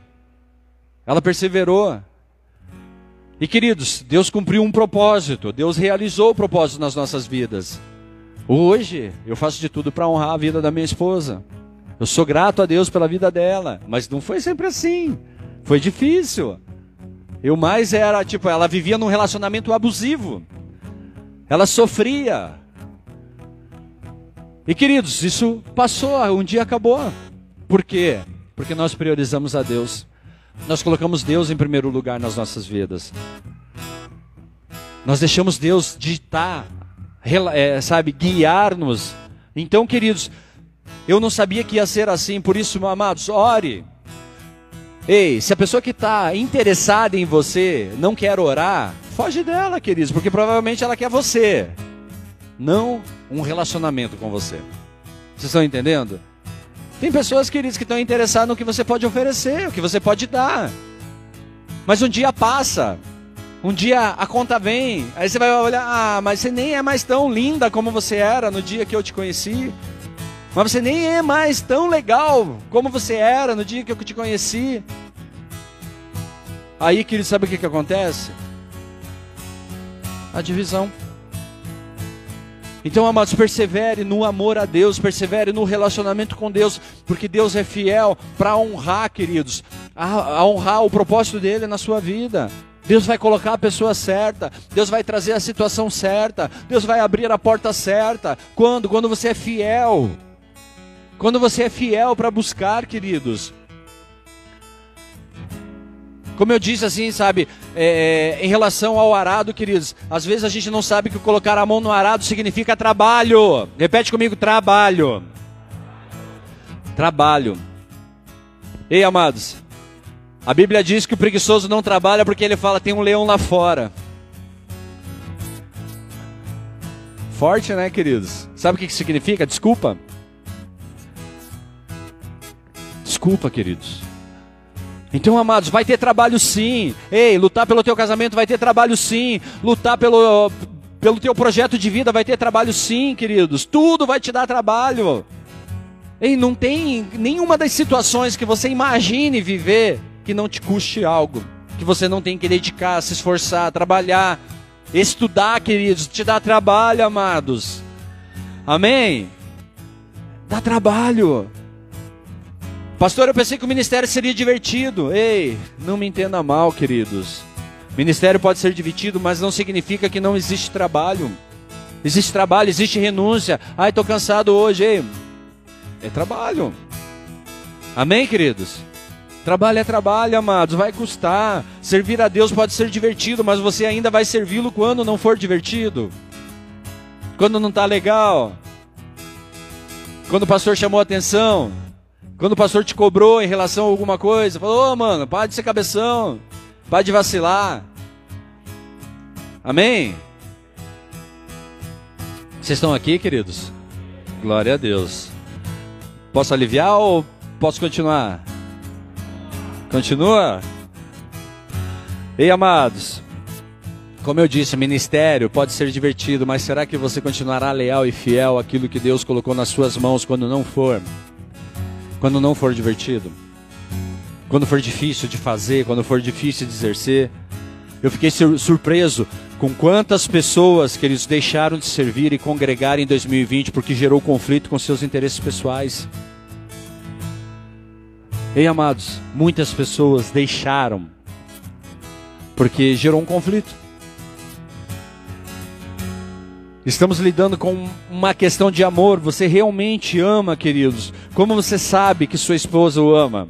Ela perseverou. E queridos, Deus cumpriu um propósito, Deus realizou o propósito nas nossas vidas. Hoje, eu faço de tudo para honrar a vida da minha esposa. Eu sou grato a Deus pela vida dela, mas não foi sempre assim. Foi difícil. Eu mais era, tipo, ela vivia num relacionamento abusivo. Ela sofria. E queridos, isso passou, um dia acabou. Por quê? Porque nós priorizamos a Deus. Nós colocamos Deus em primeiro lugar nas nossas vidas. Nós deixamos Deus ditar, é, sabe, guiar-nos. Então, queridos, eu não sabia que ia ser assim, por isso, amados, ore. Ei, se a pessoa que está interessada em você não quer orar, foge dela, queridos, porque provavelmente ela quer você, não um relacionamento com você. Vocês estão entendendo? Tem pessoas, queridos, que estão interessadas no que você pode oferecer, o que você pode dar. Mas um dia passa, um dia a conta vem, aí você vai olhar, ah, mas você nem é mais tão linda como você era no dia que eu te conheci. Mas você nem é mais tão legal como você era no dia que eu te conheci. Aí, querido, sabe o que, que acontece? A divisão. Então, amados, persevere no amor a Deus, persevere no relacionamento com Deus, porque Deus é fiel para honrar, queridos, a, a, honrar o propósito dele na sua vida. Deus vai colocar a pessoa certa, Deus vai trazer a situação certa, Deus vai abrir a porta certa. Quando? Quando você é fiel. Quando você é fiel para buscar, queridos. Como eu disse assim, sabe, é, é, em relação ao arado, queridos, às vezes a gente não sabe que colocar a mão no arado significa trabalho. Repete comigo, trabalho. Trabalho. Ei, amados, a Bíblia diz que o preguiçoso não trabalha porque ele fala, tem um leão lá fora. Forte, né, queridos? Sabe o que significa? Desculpa. Desculpa, queridos. Então, amados, vai ter trabalho sim. Ei, lutar pelo teu casamento vai ter trabalho sim. Lutar pelo, pelo teu projeto de vida vai ter trabalho sim, queridos. Tudo vai te dar trabalho. Ei, não tem nenhuma das situações que você imagine viver que não te custe algo. Que você não tem que dedicar, se esforçar, trabalhar, estudar, queridos. Te dá trabalho, amados. Amém? Dá trabalho. Pastor, eu pensei que o ministério seria divertido. Ei, não me entenda mal, queridos. Ministério pode ser divertido, mas não significa que não existe trabalho. Existe trabalho, existe renúncia. Ai, estou cansado hoje. Ei, é trabalho. Amém, queridos? Trabalho é trabalho, amados. Vai custar. Servir a Deus pode ser divertido, mas você ainda vai servi-lo quando não for divertido. Quando não está legal. Quando o pastor chamou a atenção. Quando o pastor te cobrou em relação a alguma coisa, falou, ô oh, mano, para de ser cabeção, para de vacilar. Amém? Vocês estão aqui, queridos? Glória a Deus. Posso aliviar ou posso continuar? Continua? Ei, amados. Como eu disse, ministério pode ser divertido, mas será que você continuará leal e fiel àquilo que Deus colocou nas suas mãos quando não for? Quando não for divertido? Quando for difícil de fazer, quando for difícil de exercer? Eu fiquei surpreso com quantas pessoas que eles deixaram de servir e congregar em 2020 porque gerou conflito com seus interesses pessoais. Ei, amados, muitas pessoas deixaram porque gerou um conflito. Estamos lidando com uma questão de amor. Você realmente ama, queridos? Como você sabe que sua esposa o ama?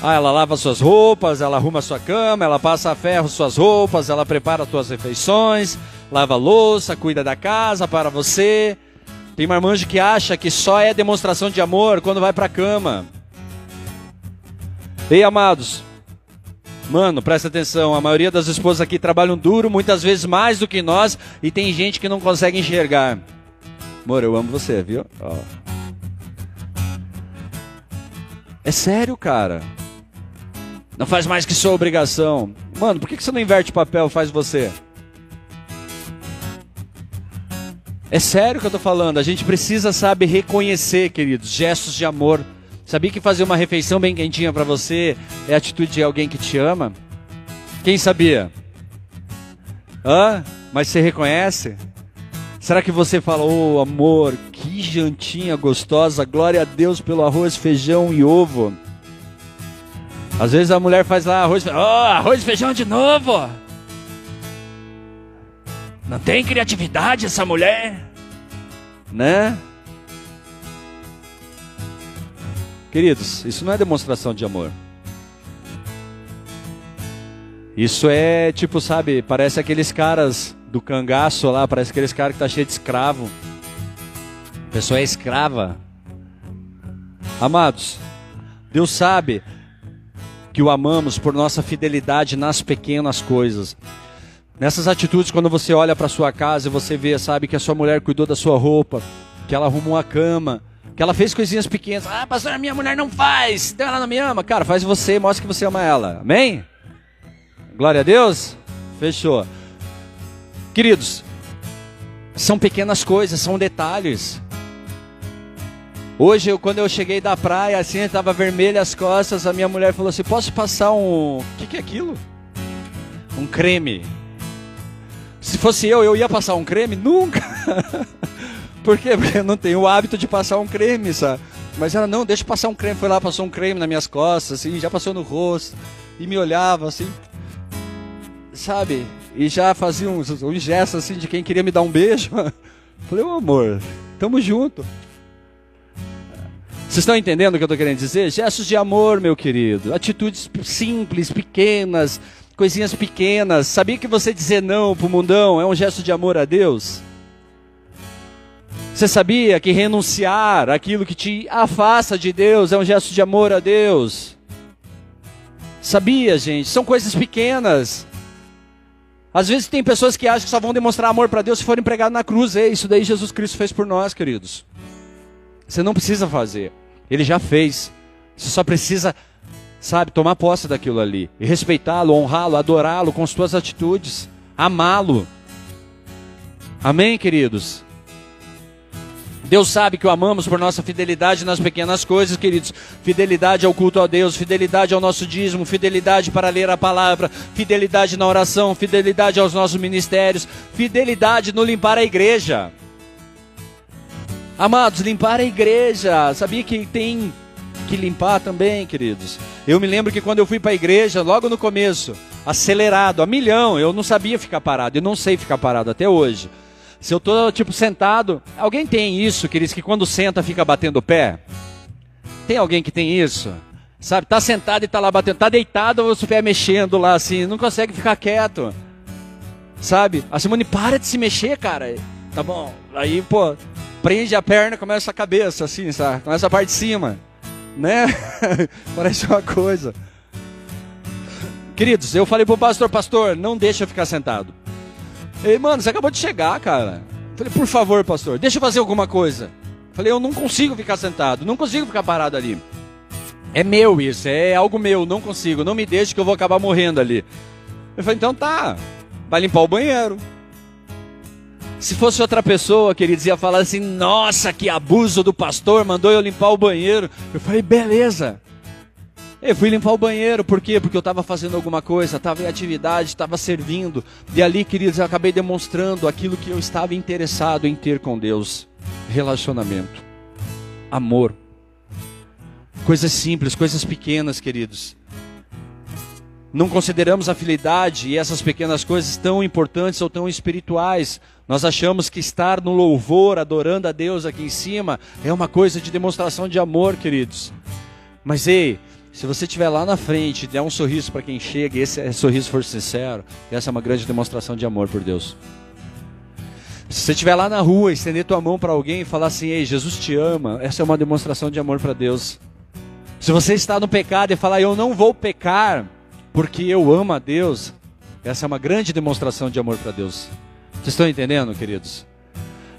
Ah, ela lava suas roupas, ela arruma sua cama, ela passa a ferro suas roupas, ela prepara suas refeições, lava louça, cuida da casa para você. Tem marmanjo que acha que só é demonstração de amor quando vai para a cama. Ei, amados, Mano, presta atenção, a maioria das esposas aqui trabalham duro, muitas vezes mais do que nós, e tem gente que não consegue enxergar. Amor, eu amo você, viu? É sério, cara. Não faz mais que sua obrigação. Mano, por que você não inverte papel faz você? É sério que eu tô falando. A gente precisa, sabe, reconhecer, queridos, gestos de amor Sabia que fazer uma refeição bem quentinha para você é atitude de alguém que te ama? Quem sabia? Hã? Mas você reconhece? Será que você fala, oh amor, que jantinha gostosa, glória a Deus pelo arroz, feijão e ovo? Às vezes a mulher faz lá arroz, oh, arroz e feijão de novo. Não tem criatividade essa mulher, né? Queridos, isso não é demonstração de amor. Isso é tipo, sabe, parece aqueles caras do cangaço lá, parece aqueles caras que tá cheio de escravo. A pessoa é escrava. Amados, Deus sabe que o amamos por nossa fidelidade nas pequenas coisas. Nessas atitudes, quando você olha para sua casa e você vê, sabe, que a sua mulher cuidou da sua roupa, que ela arrumou a cama, que ela fez coisinhas pequenas. Ah, pastor, minha mulher não faz. Então ela não me ama. Cara, faz você, mostra que você ama ela. Amém? Glória a Deus. Fechou. Queridos, são pequenas coisas, são detalhes. Hoje, eu, quando eu cheguei da praia, assim, estava vermelha as costas, a minha mulher falou assim: Posso passar um. O que, que é aquilo? Um creme. Se fosse eu, eu ia passar um creme? Nunca! (laughs) Por quê? (laughs) Porque eu não tenho o hábito de passar um creme, sabe? Mas ela, não, deixa eu passar um creme. Foi lá, passou um creme nas minhas costas, assim, já passou no rosto. E me olhava, assim, sabe? E já fazia uns, uns gestos, assim, de quem queria me dar um beijo. (laughs) Falei, ô amor, tamo junto. Vocês estão entendendo o que eu estou querendo dizer? Gestos de amor, meu querido. Atitudes simples, pequenas, coisinhas pequenas. Sabia que você dizer não pro mundão é um gesto de amor a Deus? Você sabia que renunciar aquilo que te afasta de Deus é um gesto de amor a Deus? Sabia, gente? São coisas pequenas. Às vezes tem pessoas que acham que só vão demonstrar amor para Deus se forem pregados na cruz. É isso daí Jesus Cristo fez por nós, queridos. Você não precisa fazer. Ele já fez. Você só precisa, sabe, tomar posse daquilo ali. E respeitá-lo, honrá-lo, adorá-lo com suas atitudes. Amá-lo. Amém, queridos? Deus sabe que o amamos por nossa fidelidade nas pequenas coisas, queridos. Fidelidade ao culto a Deus, fidelidade ao nosso dízimo, fidelidade para ler a palavra, fidelidade na oração, fidelidade aos nossos ministérios, fidelidade no limpar a igreja. Amados, limpar a igreja. Sabia que tem que limpar também, queridos? Eu me lembro que quando eu fui para a igreja, logo no começo, acelerado, a milhão, eu não sabia ficar parado, eu não sei ficar parado até hoje. Se eu tô, tipo, sentado. Alguém tem isso, queridos, que quando senta fica batendo o pé? Tem alguém que tem isso? Sabe, tá sentado e tá lá batendo. Tá deitado ou o pé mexendo lá assim. Não consegue ficar quieto. Sabe? A Simone para de se mexer, cara. Tá bom. Aí, pô, prende a perna começa a cabeça, assim, sabe? Começa a parte de cima. Né? (laughs) Parece uma coisa. Queridos, eu falei pro pastor, pastor, não deixa eu ficar sentado. Ei, mano, você acabou de chegar, cara. Falei, por favor, pastor, deixa eu fazer alguma coisa. Falei, eu não consigo ficar sentado, não consigo ficar parado ali. É meu isso, é algo meu, não consigo, não me deixe que eu vou acabar morrendo ali. Eu falei, então tá, vai limpar o banheiro. Se fosse outra pessoa, queridos, ia falar assim: nossa, que abuso do pastor, mandou eu limpar o banheiro. Eu falei, beleza. Eu fui limpar o banheiro, por quê? Porque eu estava fazendo alguma coisa, estava em atividade, estava servindo. E ali, queridos, eu acabei demonstrando aquilo que eu estava interessado em ter com Deus: relacionamento, amor. Coisas simples, coisas pequenas, queridos. Não consideramos a fidelidade e essas pequenas coisas tão importantes ou tão espirituais. Nós achamos que estar no louvor, adorando a Deus aqui em cima, é uma coisa de demonstração de amor, queridos. Mas ei, se você estiver lá na frente e der um sorriso para quem chega, e esse sorriso for sincero, essa é uma grande demonstração de amor por Deus. Se você estiver lá na rua, estender tua mão para alguém e falar assim: Ei, Jesus te ama, essa é uma demonstração de amor para Deus. Se você está no pecado e falar: Eu não vou pecar, porque eu amo a Deus, essa é uma grande demonstração de amor para Deus. Vocês estão entendendo, queridos?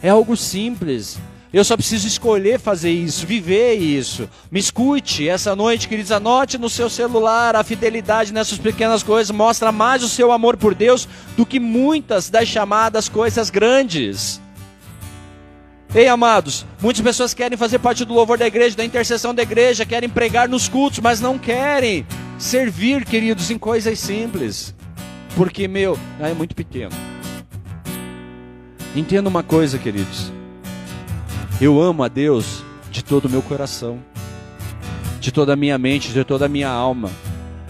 É algo simples. Eu só preciso escolher fazer isso, viver isso. Me escute essa noite, queridos. Anote no seu celular a fidelidade nessas pequenas coisas. Mostra mais o seu amor por Deus do que muitas das chamadas coisas grandes. Ei, amados, muitas pessoas querem fazer parte do louvor da igreja, da intercessão da igreja, querem pregar nos cultos, mas não querem servir, queridos, em coisas simples. Porque, meu, é muito pequeno. Entenda uma coisa, queridos. Eu amo a Deus de todo o meu coração, de toda a minha mente, de toda a minha alma.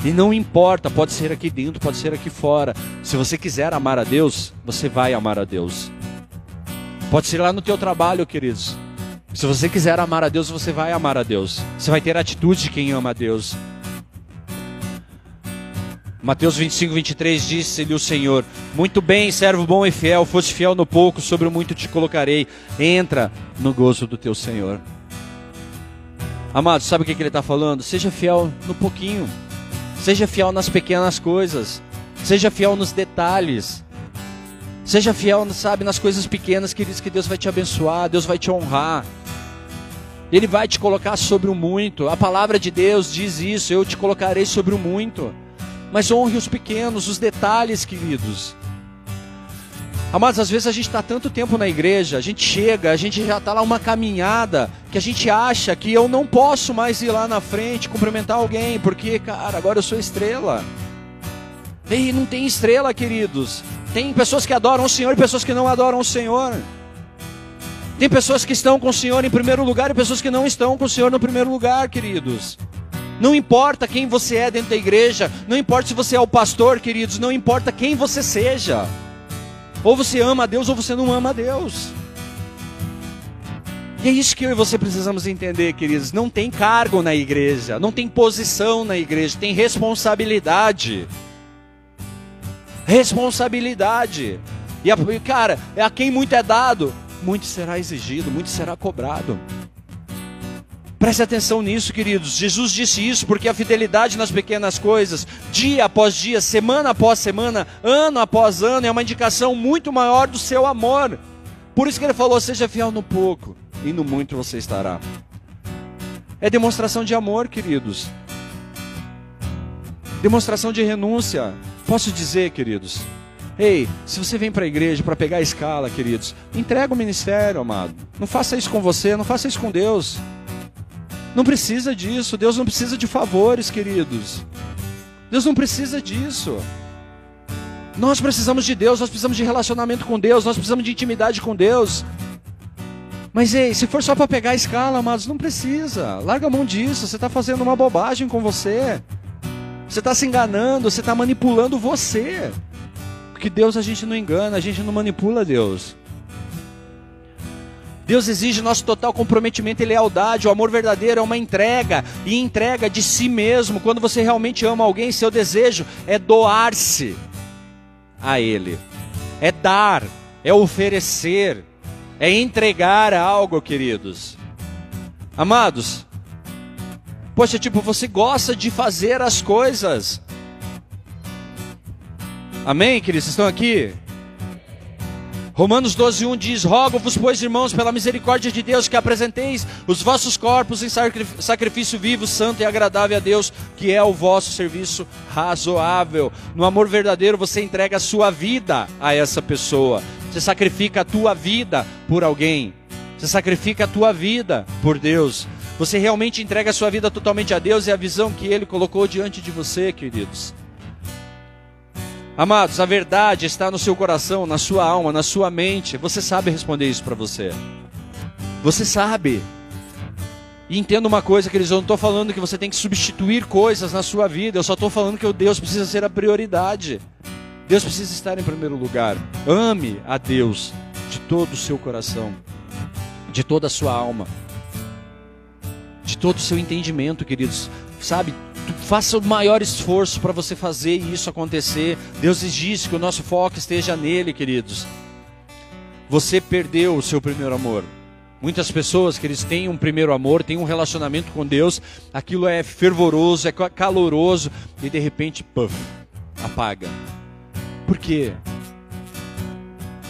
E não importa, pode ser aqui dentro, pode ser aqui fora. Se você quiser amar a Deus, você vai amar a Deus. Pode ser lá no teu trabalho, queridos. Se você quiser amar a Deus, você vai amar a Deus. Você vai ter a atitude de quem ama a Deus. Mateus 25, 23 disse-lhe o Senhor: Muito bem, servo bom e fiel, foste fiel no pouco, sobre o muito te colocarei. Entra no gozo do teu Senhor. Amado, sabe o que, que ele está falando? Seja fiel no pouquinho, seja fiel nas pequenas coisas, seja fiel nos detalhes. Seja fiel, sabe, nas coisas pequenas, queridos, que Deus vai te abençoar, Deus vai te honrar. Ele vai te colocar sobre o muito. A palavra de Deus diz isso: eu te colocarei sobre o muito mas honre os pequenos, os detalhes, queridos. Amados, às vezes a gente está tanto tempo na igreja, a gente chega, a gente já está lá uma caminhada, que a gente acha que eu não posso mais ir lá na frente cumprimentar alguém, porque, cara, agora eu sou estrela. E não tem estrela, queridos. Tem pessoas que adoram o Senhor e pessoas que não adoram o Senhor. Tem pessoas que estão com o Senhor em primeiro lugar e pessoas que não estão com o Senhor no primeiro lugar, queridos. Não importa quem você é dentro da igreja, não importa se você é o pastor, queridos, não importa quem você seja. Ou você ama a Deus ou você não ama a Deus. E é isso que eu e você precisamos entender, queridos. Não tem cargo na igreja, não tem posição na igreja, tem responsabilidade. Responsabilidade. E, a, cara, a quem muito é dado, muito será exigido, muito será cobrado. Preste atenção nisso, queridos. Jesus disse isso porque a fidelidade nas pequenas coisas, dia após dia, semana após semana, ano após ano, é uma indicação muito maior do seu amor. Por isso que ele falou: seja fiel no pouco, e no muito você estará. É demonstração de amor, queridos. Demonstração de renúncia. Posso dizer, queridos, Ei, se você vem para a igreja para pegar a escala, queridos, entrega o ministério, amado. Não faça isso com você, não faça isso com Deus. Não precisa disso. Deus não precisa de favores, queridos. Deus não precisa disso. Nós precisamos de Deus, nós precisamos de relacionamento com Deus, nós precisamos de intimidade com Deus. Mas ei, se for só para pegar a escala, amados, não precisa. Larga a mão disso. Você está fazendo uma bobagem com você. Você está se enganando, você está manipulando você. Porque Deus a gente não engana, a gente não manipula Deus. Deus exige nosso total comprometimento e lealdade. O amor verdadeiro é uma entrega e entrega de si mesmo. Quando você realmente ama alguém, seu desejo é doar-se a Ele, é dar, é oferecer, é entregar algo, queridos. Amados, poxa, tipo, você gosta de fazer as coisas. Amém, queridos? Vocês estão aqui? Romanos 12, 1 diz: Rogo-vos, pois, irmãos, pela misericórdia de Deus, que apresenteis os vossos corpos em sacrifício vivo, santo e agradável a Deus, que é o vosso serviço razoável. No amor verdadeiro, você entrega a sua vida a essa pessoa. Você sacrifica a tua vida por alguém. Você sacrifica a tua vida por Deus. Você realmente entrega a sua vida totalmente a Deus e a visão que Ele colocou diante de você, queridos. Amados, a verdade está no seu coração, na sua alma, na sua mente. Você sabe responder isso para você. Você sabe. E entenda uma coisa, queridos, eu não estou falando que você tem que substituir coisas na sua vida, eu só estou falando que o Deus precisa ser a prioridade. Deus precisa estar em primeiro lugar. Ame a Deus de todo o seu coração, de toda a sua alma, de todo o seu entendimento, queridos. Sabe, faça o maior esforço para você fazer isso acontecer. Deus diz que o nosso foco esteja nele, queridos. Você perdeu o seu primeiro amor. Muitas pessoas que eles têm um primeiro amor, têm um relacionamento com Deus, aquilo é fervoroso, é caloroso e de repente, puff, apaga. Por quê?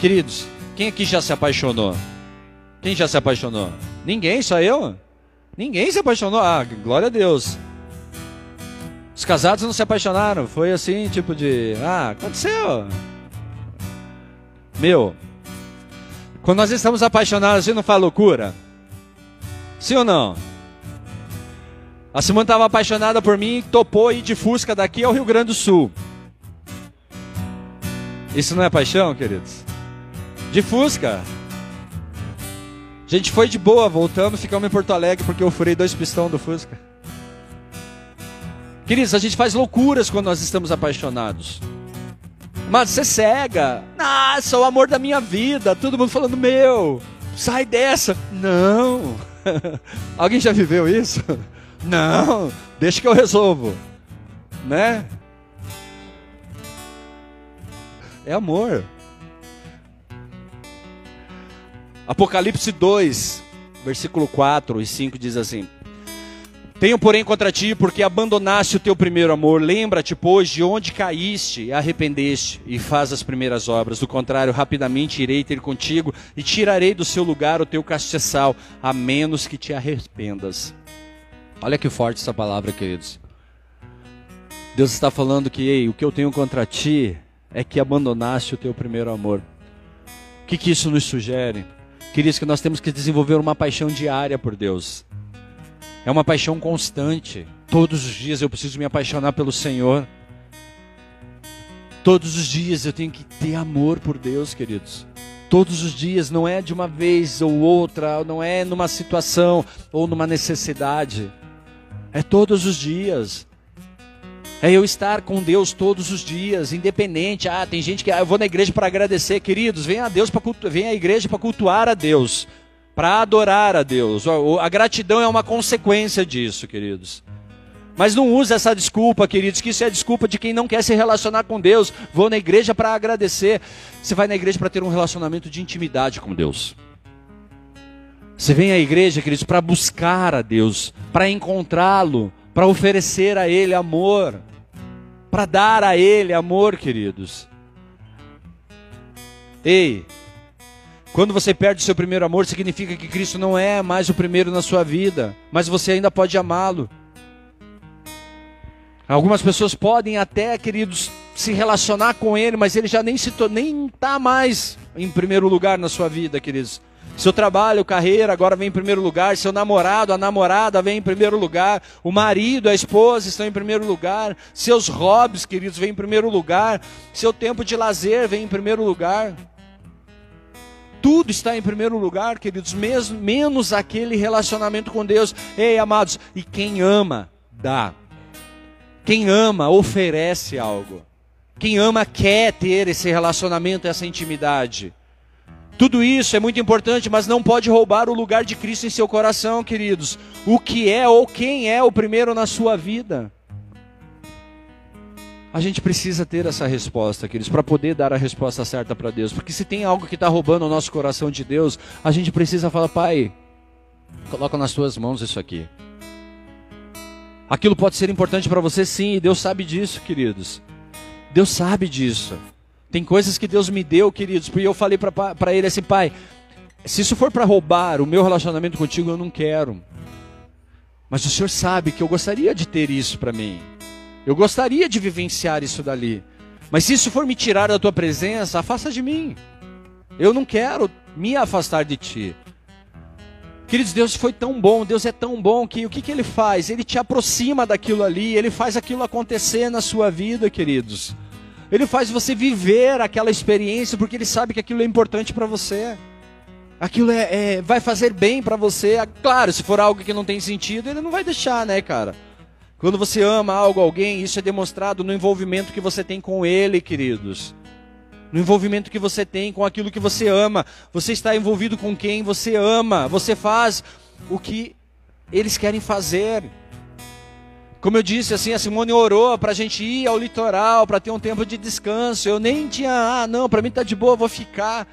Queridos, quem aqui já se apaixonou? Quem já se apaixonou? Ninguém, só eu? Ninguém se apaixonou. Ah, glória a Deus. Os casados não se apaixonaram. Foi assim, tipo de. Ah, aconteceu. Meu, quando nós estamos apaixonados, você não faz loucura? Sim ou não? A Simone estava apaixonada por mim, topou ir de Fusca daqui ao Rio Grande do Sul. Isso não é paixão, queridos? De Fusca. A gente foi de boa, voltamos, ficamos em Porto Alegre porque eu furei dois pistões do Fusca. Queridos, a gente faz loucuras quando nós estamos apaixonados. Mas você cega. Ah, sou o amor da minha vida. Todo mundo falando, meu, sai dessa. Não. (laughs) Alguém já viveu isso? (laughs) Não, deixa que eu resolvo. Né? É amor. Apocalipse 2, versículo 4 e 5 diz assim: tenho, porém, contra ti, porque abandonaste o teu primeiro amor. Lembra-te, pois, de onde caíste e arrependeste, e faz as primeiras obras. Do contrário, rapidamente irei ter contigo e tirarei do seu lugar o teu castiçal, a menos que te arrependas. Olha que forte essa palavra, queridos. Deus está falando que, ei, o que eu tenho contra ti é que abandonaste o teu primeiro amor. O que, que isso nos sugere? Queridos, que nós temos que desenvolver uma paixão diária por Deus. É uma paixão constante. Todos os dias eu preciso me apaixonar pelo Senhor. Todos os dias eu tenho que ter amor por Deus, queridos. Todos os dias, não é de uma vez ou outra, não é numa situação ou numa necessidade. É todos os dias. É eu estar com Deus todos os dias, independente. Ah, tem gente que ah, eu vou na igreja para agradecer, queridos. Vem a Deus para vem à igreja para cultuar a Deus para adorar a Deus. A gratidão é uma consequência disso, queridos. Mas não use essa desculpa, queridos, que isso é desculpa de quem não quer se relacionar com Deus. Vou na igreja para agradecer. Você vai na igreja para ter um relacionamento de intimidade com Deus. Você vem à igreja, queridos, para buscar a Deus, para encontrá-lo, para oferecer a Ele amor, para dar a Ele amor, queridos. Ei, quando você perde seu primeiro amor, significa que Cristo não é mais o primeiro na sua vida, mas você ainda pode amá-lo. Algumas pessoas podem até, queridos, se relacionar com Ele, mas Ele já nem está nem tá mais em primeiro lugar na sua vida, queridos. Seu trabalho, carreira, agora vem em primeiro lugar. Seu namorado, a namorada vem em primeiro lugar. O marido, a esposa estão em primeiro lugar. Seus hobbies, queridos, vêm em primeiro lugar. Seu tempo de lazer vem em primeiro lugar. Tudo está em primeiro lugar, queridos, mesmo, menos aquele relacionamento com Deus. Ei, amados, e quem ama, dá. Quem ama, oferece algo. Quem ama, quer ter esse relacionamento, essa intimidade. Tudo isso é muito importante, mas não pode roubar o lugar de Cristo em seu coração, queridos. O que é ou quem é o primeiro na sua vida. A gente precisa ter essa resposta, queridos, para poder dar a resposta certa para Deus. Porque se tem algo que está roubando o nosso coração de Deus, a gente precisa falar, Pai, coloca nas tuas mãos isso aqui. Aquilo pode ser importante para você, sim, e Deus sabe disso, queridos. Deus sabe disso. Tem coisas que Deus me deu, queridos, porque eu falei para ele assim, pai, se isso for para roubar o meu relacionamento contigo, eu não quero. Mas o Senhor sabe que eu gostaria de ter isso para mim. Eu gostaria de vivenciar isso dali. Mas se isso for me tirar da tua presença, afasta de mim. Eu não quero me afastar de ti. Queridos, Deus foi tão bom, Deus é tão bom que o que, que Ele faz? Ele te aproxima daquilo ali, Ele faz aquilo acontecer na sua vida, queridos. Ele faz você viver aquela experiência porque Ele sabe que aquilo é importante para você. Aquilo é, é, vai fazer bem para você. Claro, se for algo que não tem sentido, Ele não vai deixar, né, cara? Quando você ama algo, alguém, isso é demonstrado no envolvimento que você tem com Ele, queridos no envolvimento que você tem com aquilo que você ama. Você está envolvido com quem você ama. Você faz o que eles querem fazer. Como eu disse, assim, a Simone orou para a gente ir ao litoral, para ter um tempo de descanso. Eu nem tinha, ah, não, para mim tá de boa, vou ficar.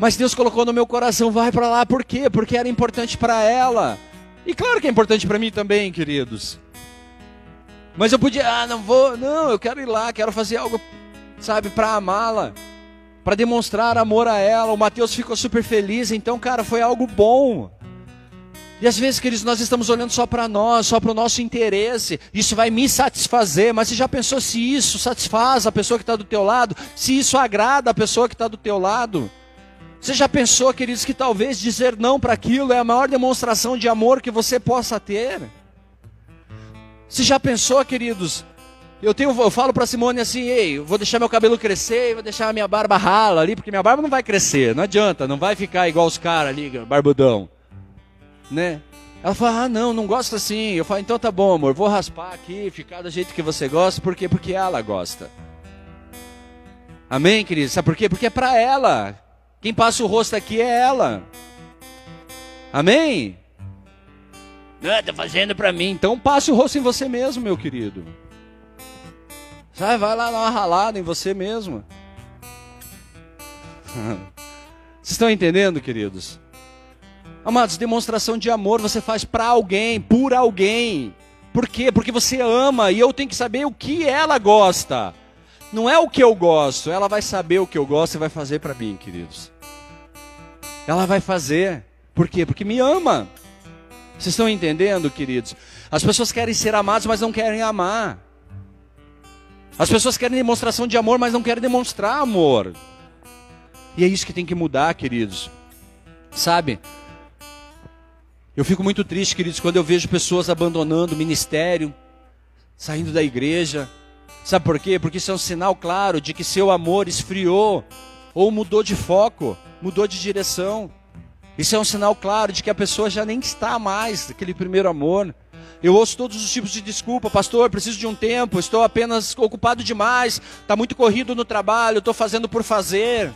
Mas Deus colocou no meu coração, vai para lá, por quê? Porque era importante para ela. E claro que é importante para mim também, queridos. Mas eu podia, ah, não vou, não, eu quero ir lá, quero fazer algo sabe, para amá-la, para demonstrar amor a ela. O Mateus ficou super feliz, então, cara, foi algo bom. E às vezes, queridos, nós estamos olhando só para nós, só para o nosso interesse. Isso vai me satisfazer, mas você já pensou se isso satisfaz a pessoa que está do teu lado? Se isso agrada a pessoa que está do teu lado? Você já pensou, queridos, que talvez dizer não para aquilo é a maior demonstração de amor que você possa ter? Você já pensou, queridos, eu, tenho, eu falo para Simone assim, ei, vou deixar meu cabelo crescer, vou deixar a minha barba rala ali, porque minha barba não vai crescer, não adianta, não vai ficar igual os caras ali, barbudão, né? Ela fala, ah, não, não gosto assim. Eu falo, então tá bom, amor, vou raspar aqui, ficar do jeito que você gosta, por quê? Porque ela gosta. Amém, querido? Sabe por quê? Porque é para ela. Quem passa o rosto aqui é ela. Amém? Não, tá fazendo para mim. Então passe o rosto em você mesmo, meu querido. Sai, vai lá dar uma ralada em você mesmo. (laughs) Vocês estão entendendo, queridos? Amados, demonstração de amor você faz para alguém, por alguém. Por quê? Porque você ama e eu tenho que saber o que ela gosta. Não é o que eu gosto, ela vai saber o que eu gosto e vai fazer para mim, queridos. Ela vai fazer. Por quê? Porque me ama. Vocês estão entendendo, queridos? As pessoas querem ser amadas, mas não querem amar. As pessoas querem demonstração de amor, mas não querem demonstrar amor. E é isso que tem que mudar, queridos. Sabe? Eu fico muito triste, queridos, quando eu vejo pessoas abandonando o ministério, saindo da igreja. Sabe por quê? Porque isso é um sinal claro de que seu amor esfriou ou mudou de foco, mudou de direção. Isso é um sinal claro de que a pessoa já nem está mais naquele primeiro amor. Eu ouço todos os tipos de desculpa, pastor, preciso de um tempo, estou apenas ocupado demais, está muito corrido no trabalho, estou fazendo por fazer.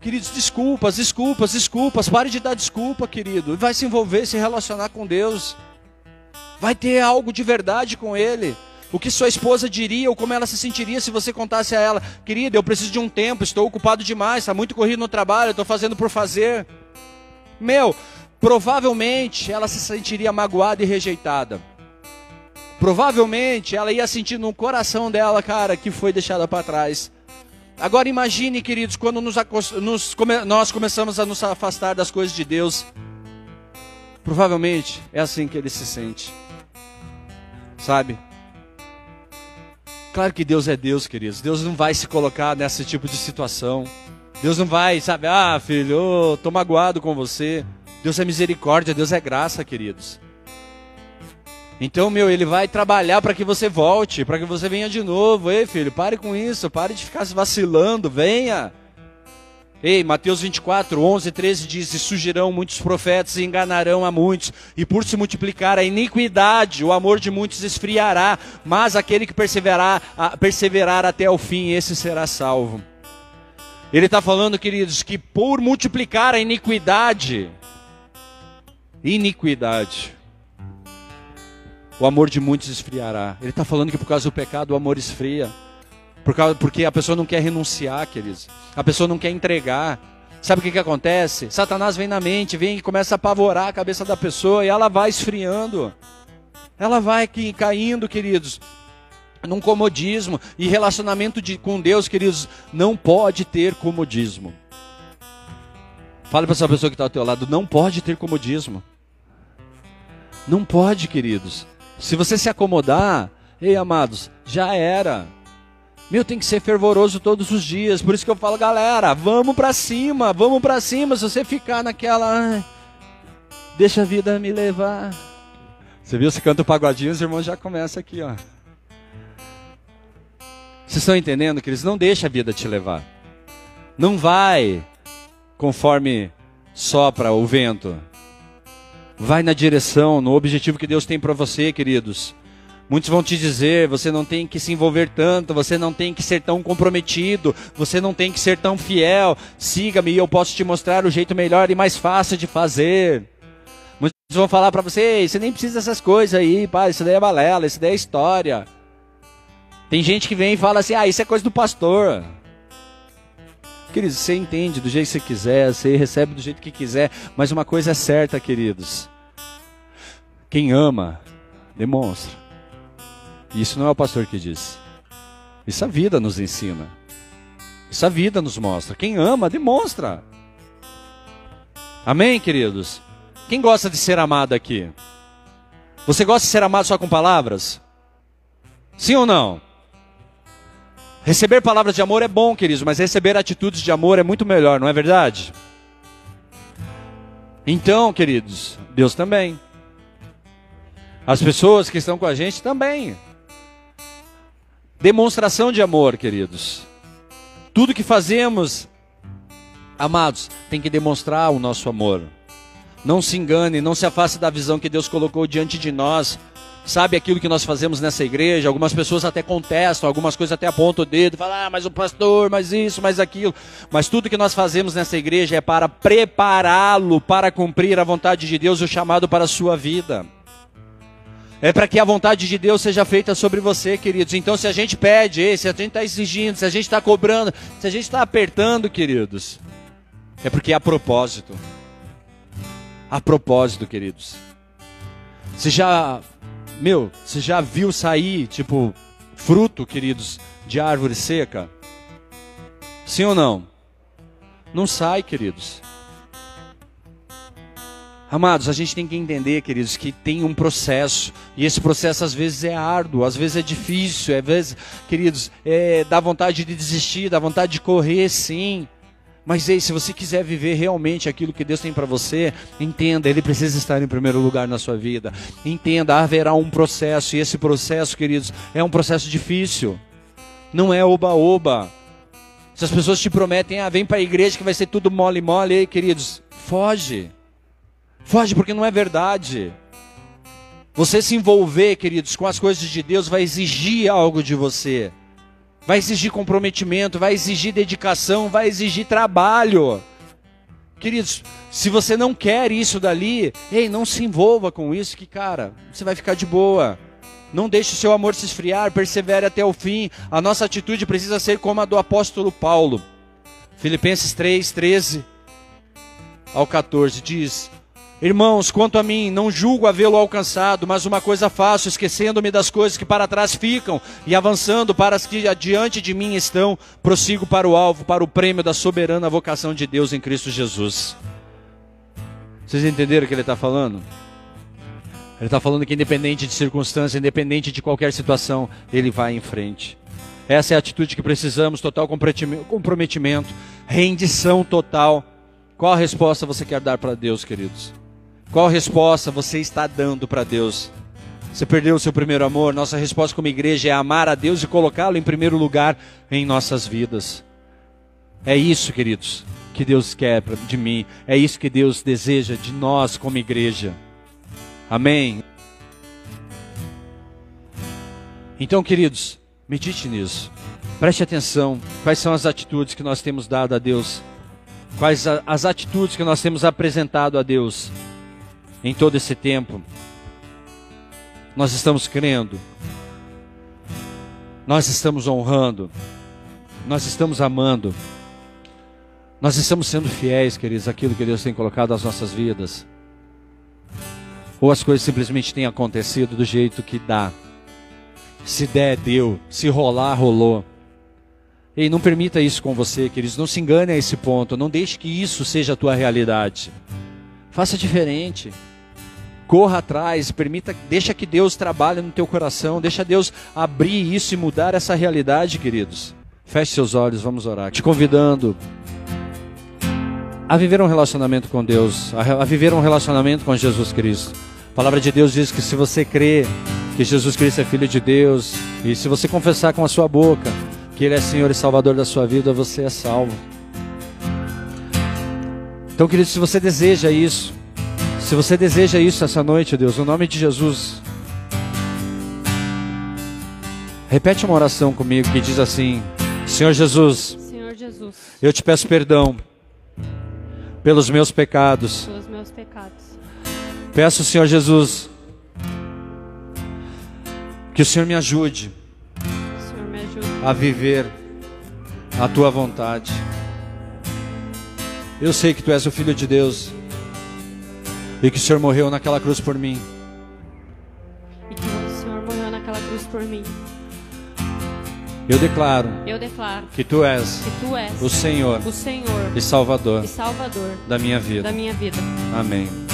Queridos, desculpas, desculpas, desculpas, pare de dar desculpa, querido. Vai se envolver, se relacionar com Deus. Vai ter algo de verdade com Ele. O que sua esposa diria ou como ela se sentiria se você contasse a ela, querida, eu preciso de um tempo, estou ocupado demais, está muito corrido no trabalho, estou fazendo por fazer. Meu, provavelmente ela se sentiria magoada e rejeitada. Provavelmente ela ia sentir no coração dela, cara, que foi deixada para trás. Agora imagine, queridos, quando nos, nos, nós começamos a nos afastar das coisas de Deus. Provavelmente é assim que ele se sente. Sabe? Claro que Deus é Deus, queridos. Deus não vai se colocar nesse tipo de situação. Deus não vai, sabe, ah, filho, eu tô magoado com você. Deus é misericórdia, Deus é graça, queridos. Então, meu, ele vai trabalhar para que você volte, para que você venha de novo. Ei, filho, pare com isso, pare de ficar se vacilando, venha. Ei, Mateus 24, 11, 13 diz: E surgirão muitos profetas e enganarão a muitos, e por se multiplicar a iniquidade, o amor de muitos esfriará, mas aquele que perseverar, perseverar até o fim, esse será salvo. Ele está falando, queridos, que por multiplicar a iniquidade, iniquidade, o amor de muitos esfriará. Ele está falando que por causa do pecado o amor esfria. Por causa, porque a pessoa não quer renunciar, queridos. A pessoa não quer entregar. Sabe o que, que acontece? Satanás vem na mente, vem e começa a apavorar a cabeça da pessoa e ela vai esfriando. Ela vai caindo, queridos. Num comodismo. E relacionamento de, com Deus, queridos, não pode ter comodismo. Fale para essa pessoa que está ao teu lado, não pode ter comodismo. Não pode, queridos. Se você se acomodar, ei, amados, já era. Meu, tem que ser fervoroso todos os dias. Por isso que eu falo, galera, vamos para cima, vamos para cima. Se você ficar naquela, deixa a vida me levar. Você viu, você canta o pagodinho, os irmãos já começam aqui, ó. Vocês estão entendendo que eles não deixam a vida te levar. Não vai conforme sopra o vento. Vai na direção, no objetivo que Deus tem para você, queridos. Muitos vão te dizer, você não tem que se envolver tanto, você não tem que ser tão comprometido, você não tem que ser tão fiel. Siga-me e eu posso te mostrar o jeito melhor e mais fácil de fazer. Muitos vão falar para você, você nem precisa dessas coisas aí, pá, isso daí é balela, isso daí é história. Tem gente que vem e fala assim: ah, isso é coisa do pastor. Queridos, você entende do jeito que você quiser, você recebe do jeito que quiser, mas uma coisa é certa, queridos: quem ama, demonstra. E isso não é o pastor que diz. Isso a vida nos ensina. Isso a vida nos mostra. Quem ama, demonstra. Amém, queridos? Quem gosta de ser amado aqui? Você gosta de ser amado só com palavras? Sim ou não? Receber palavras de amor é bom, queridos, mas receber atitudes de amor é muito melhor, não é verdade? Então, queridos, Deus também. As pessoas que estão com a gente também. Demonstração de amor, queridos. Tudo que fazemos, amados, tem que demonstrar o nosso amor. Não se engane, não se afaste da visão que Deus colocou diante de nós sabe aquilo que nós fazemos nessa igreja. Algumas pessoas até contestam, algumas coisas até apontam o dedo, falam, ah, mas o pastor, mas isso, mas aquilo. Mas tudo que nós fazemos nessa igreja é para prepará-lo para cumprir a vontade de Deus e o chamado para a sua vida. É para que a vontade de Deus seja feita sobre você, queridos. Então, se a gente pede, se a gente está exigindo, se a gente está cobrando, se a gente está apertando, queridos, é porque a propósito. A propósito, queridos. Você já meu, você já viu sair, tipo, fruto, queridos, de árvore seca? Sim ou não? Não sai, queridos. Amados, a gente tem que entender, queridos, que tem um processo. E esse processo às vezes é árduo, às vezes é difícil, às vezes, queridos, é, dá vontade de desistir, dá vontade de correr, sim. Mas ei, se você quiser viver realmente aquilo que Deus tem para você, entenda, Ele precisa estar em primeiro lugar na sua vida. Entenda, haverá um processo, e esse processo, queridos, é um processo difícil. Não é oba-oba. Se as pessoas te prometem, ah, vem para a igreja que vai ser tudo mole-mole, ei, queridos, foge. Foge porque não é verdade. Você se envolver, queridos, com as coisas de Deus vai exigir algo de você vai exigir comprometimento, vai exigir dedicação, vai exigir trabalho. Queridos, se você não quer isso dali, ei, não se envolva com isso, que cara, você vai ficar de boa. Não deixe o seu amor se esfriar, persevere até o fim. A nossa atitude precisa ser como a do apóstolo Paulo. Filipenses 3, 13 ao 14 diz: Irmãos, quanto a mim, não julgo havê-lo alcançado, mas uma coisa faço, esquecendo-me das coisas que para trás ficam e avançando para as que adiante de mim estão, prossigo para o alvo, para o prêmio da soberana vocação de Deus em Cristo Jesus. Vocês entenderam o que ele está falando? Ele está falando que independente de circunstância, independente de qualquer situação, ele vai em frente. Essa é a atitude que precisamos, total comprometimento, rendição total. Qual a resposta você quer dar para Deus, queridos? Qual resposta você está dando para Deus? Você perdeu o seu primeiro amor? Nossa resposta como igreja é amar a Deus e colocá-lo em primeiro lugar em nossas vidas. É isso, queridos, que Deus quer de mim. É isso que Deus deseja de nós como igreja. Amém. Então, queridos, medite nisso. Preste atenção. Quais são as atitudes que nós temos dado a Deus? Quais as atitudes que nós temos apresentado a Deus? Em todo esse tempo, nós estamos crendo, nós estamos honrando, nós estamos amando, nós estamos sendo fiéis, queridos, àquilo que Deus tem colocado nas nossas vidas. Ou as coisas simplesmente têm acontecido do jeito que dá. Se der, deu. Se rolar, rolou. Ei, não permita isso com você, queridos. Não se engane a esse ponto. Não deixe que isso seja a tua realidade. Faça diferente. Corra atrás, permita, deixa que Deus trabalhe no teu coração, deixa Deus abrir isso e mudar essa realidade, queridos. Feche seus olhos, vamos orar. Te convidando a viver um relacionamento com Deus, a, viver um relacionamento com Jesus Cristo. A palavra de Deus diz que se você crê que Jesus Cristo é Filho de Deus, e se você confessar com a sua boca que Ele é Senhor e Salvador da sua vida, você é salvo. Então, querido, se você deseja isso, se você deseja isso essa noite, Deus, no nome de Jesus, repete uma oração comigo que diz assim: Senhor Jesus, Senhor Jesus, eu te peço perdão pelos meus pecados. Pelos meus pecados. Peço, Senhor Jesus, que o Senhor me ajude, Senhor me ajude a viver a tua vontade. Eu sei que tu és o filho de Deus e que o Senhor morreu naquela cruz por mim. E que o Senhor morreu naquela cruz por mim. Eu declaro Eu declaro que tu és que tu és o Senhor o Senhor e Salvador e Salvador da minha vida. da minha vida. Amém.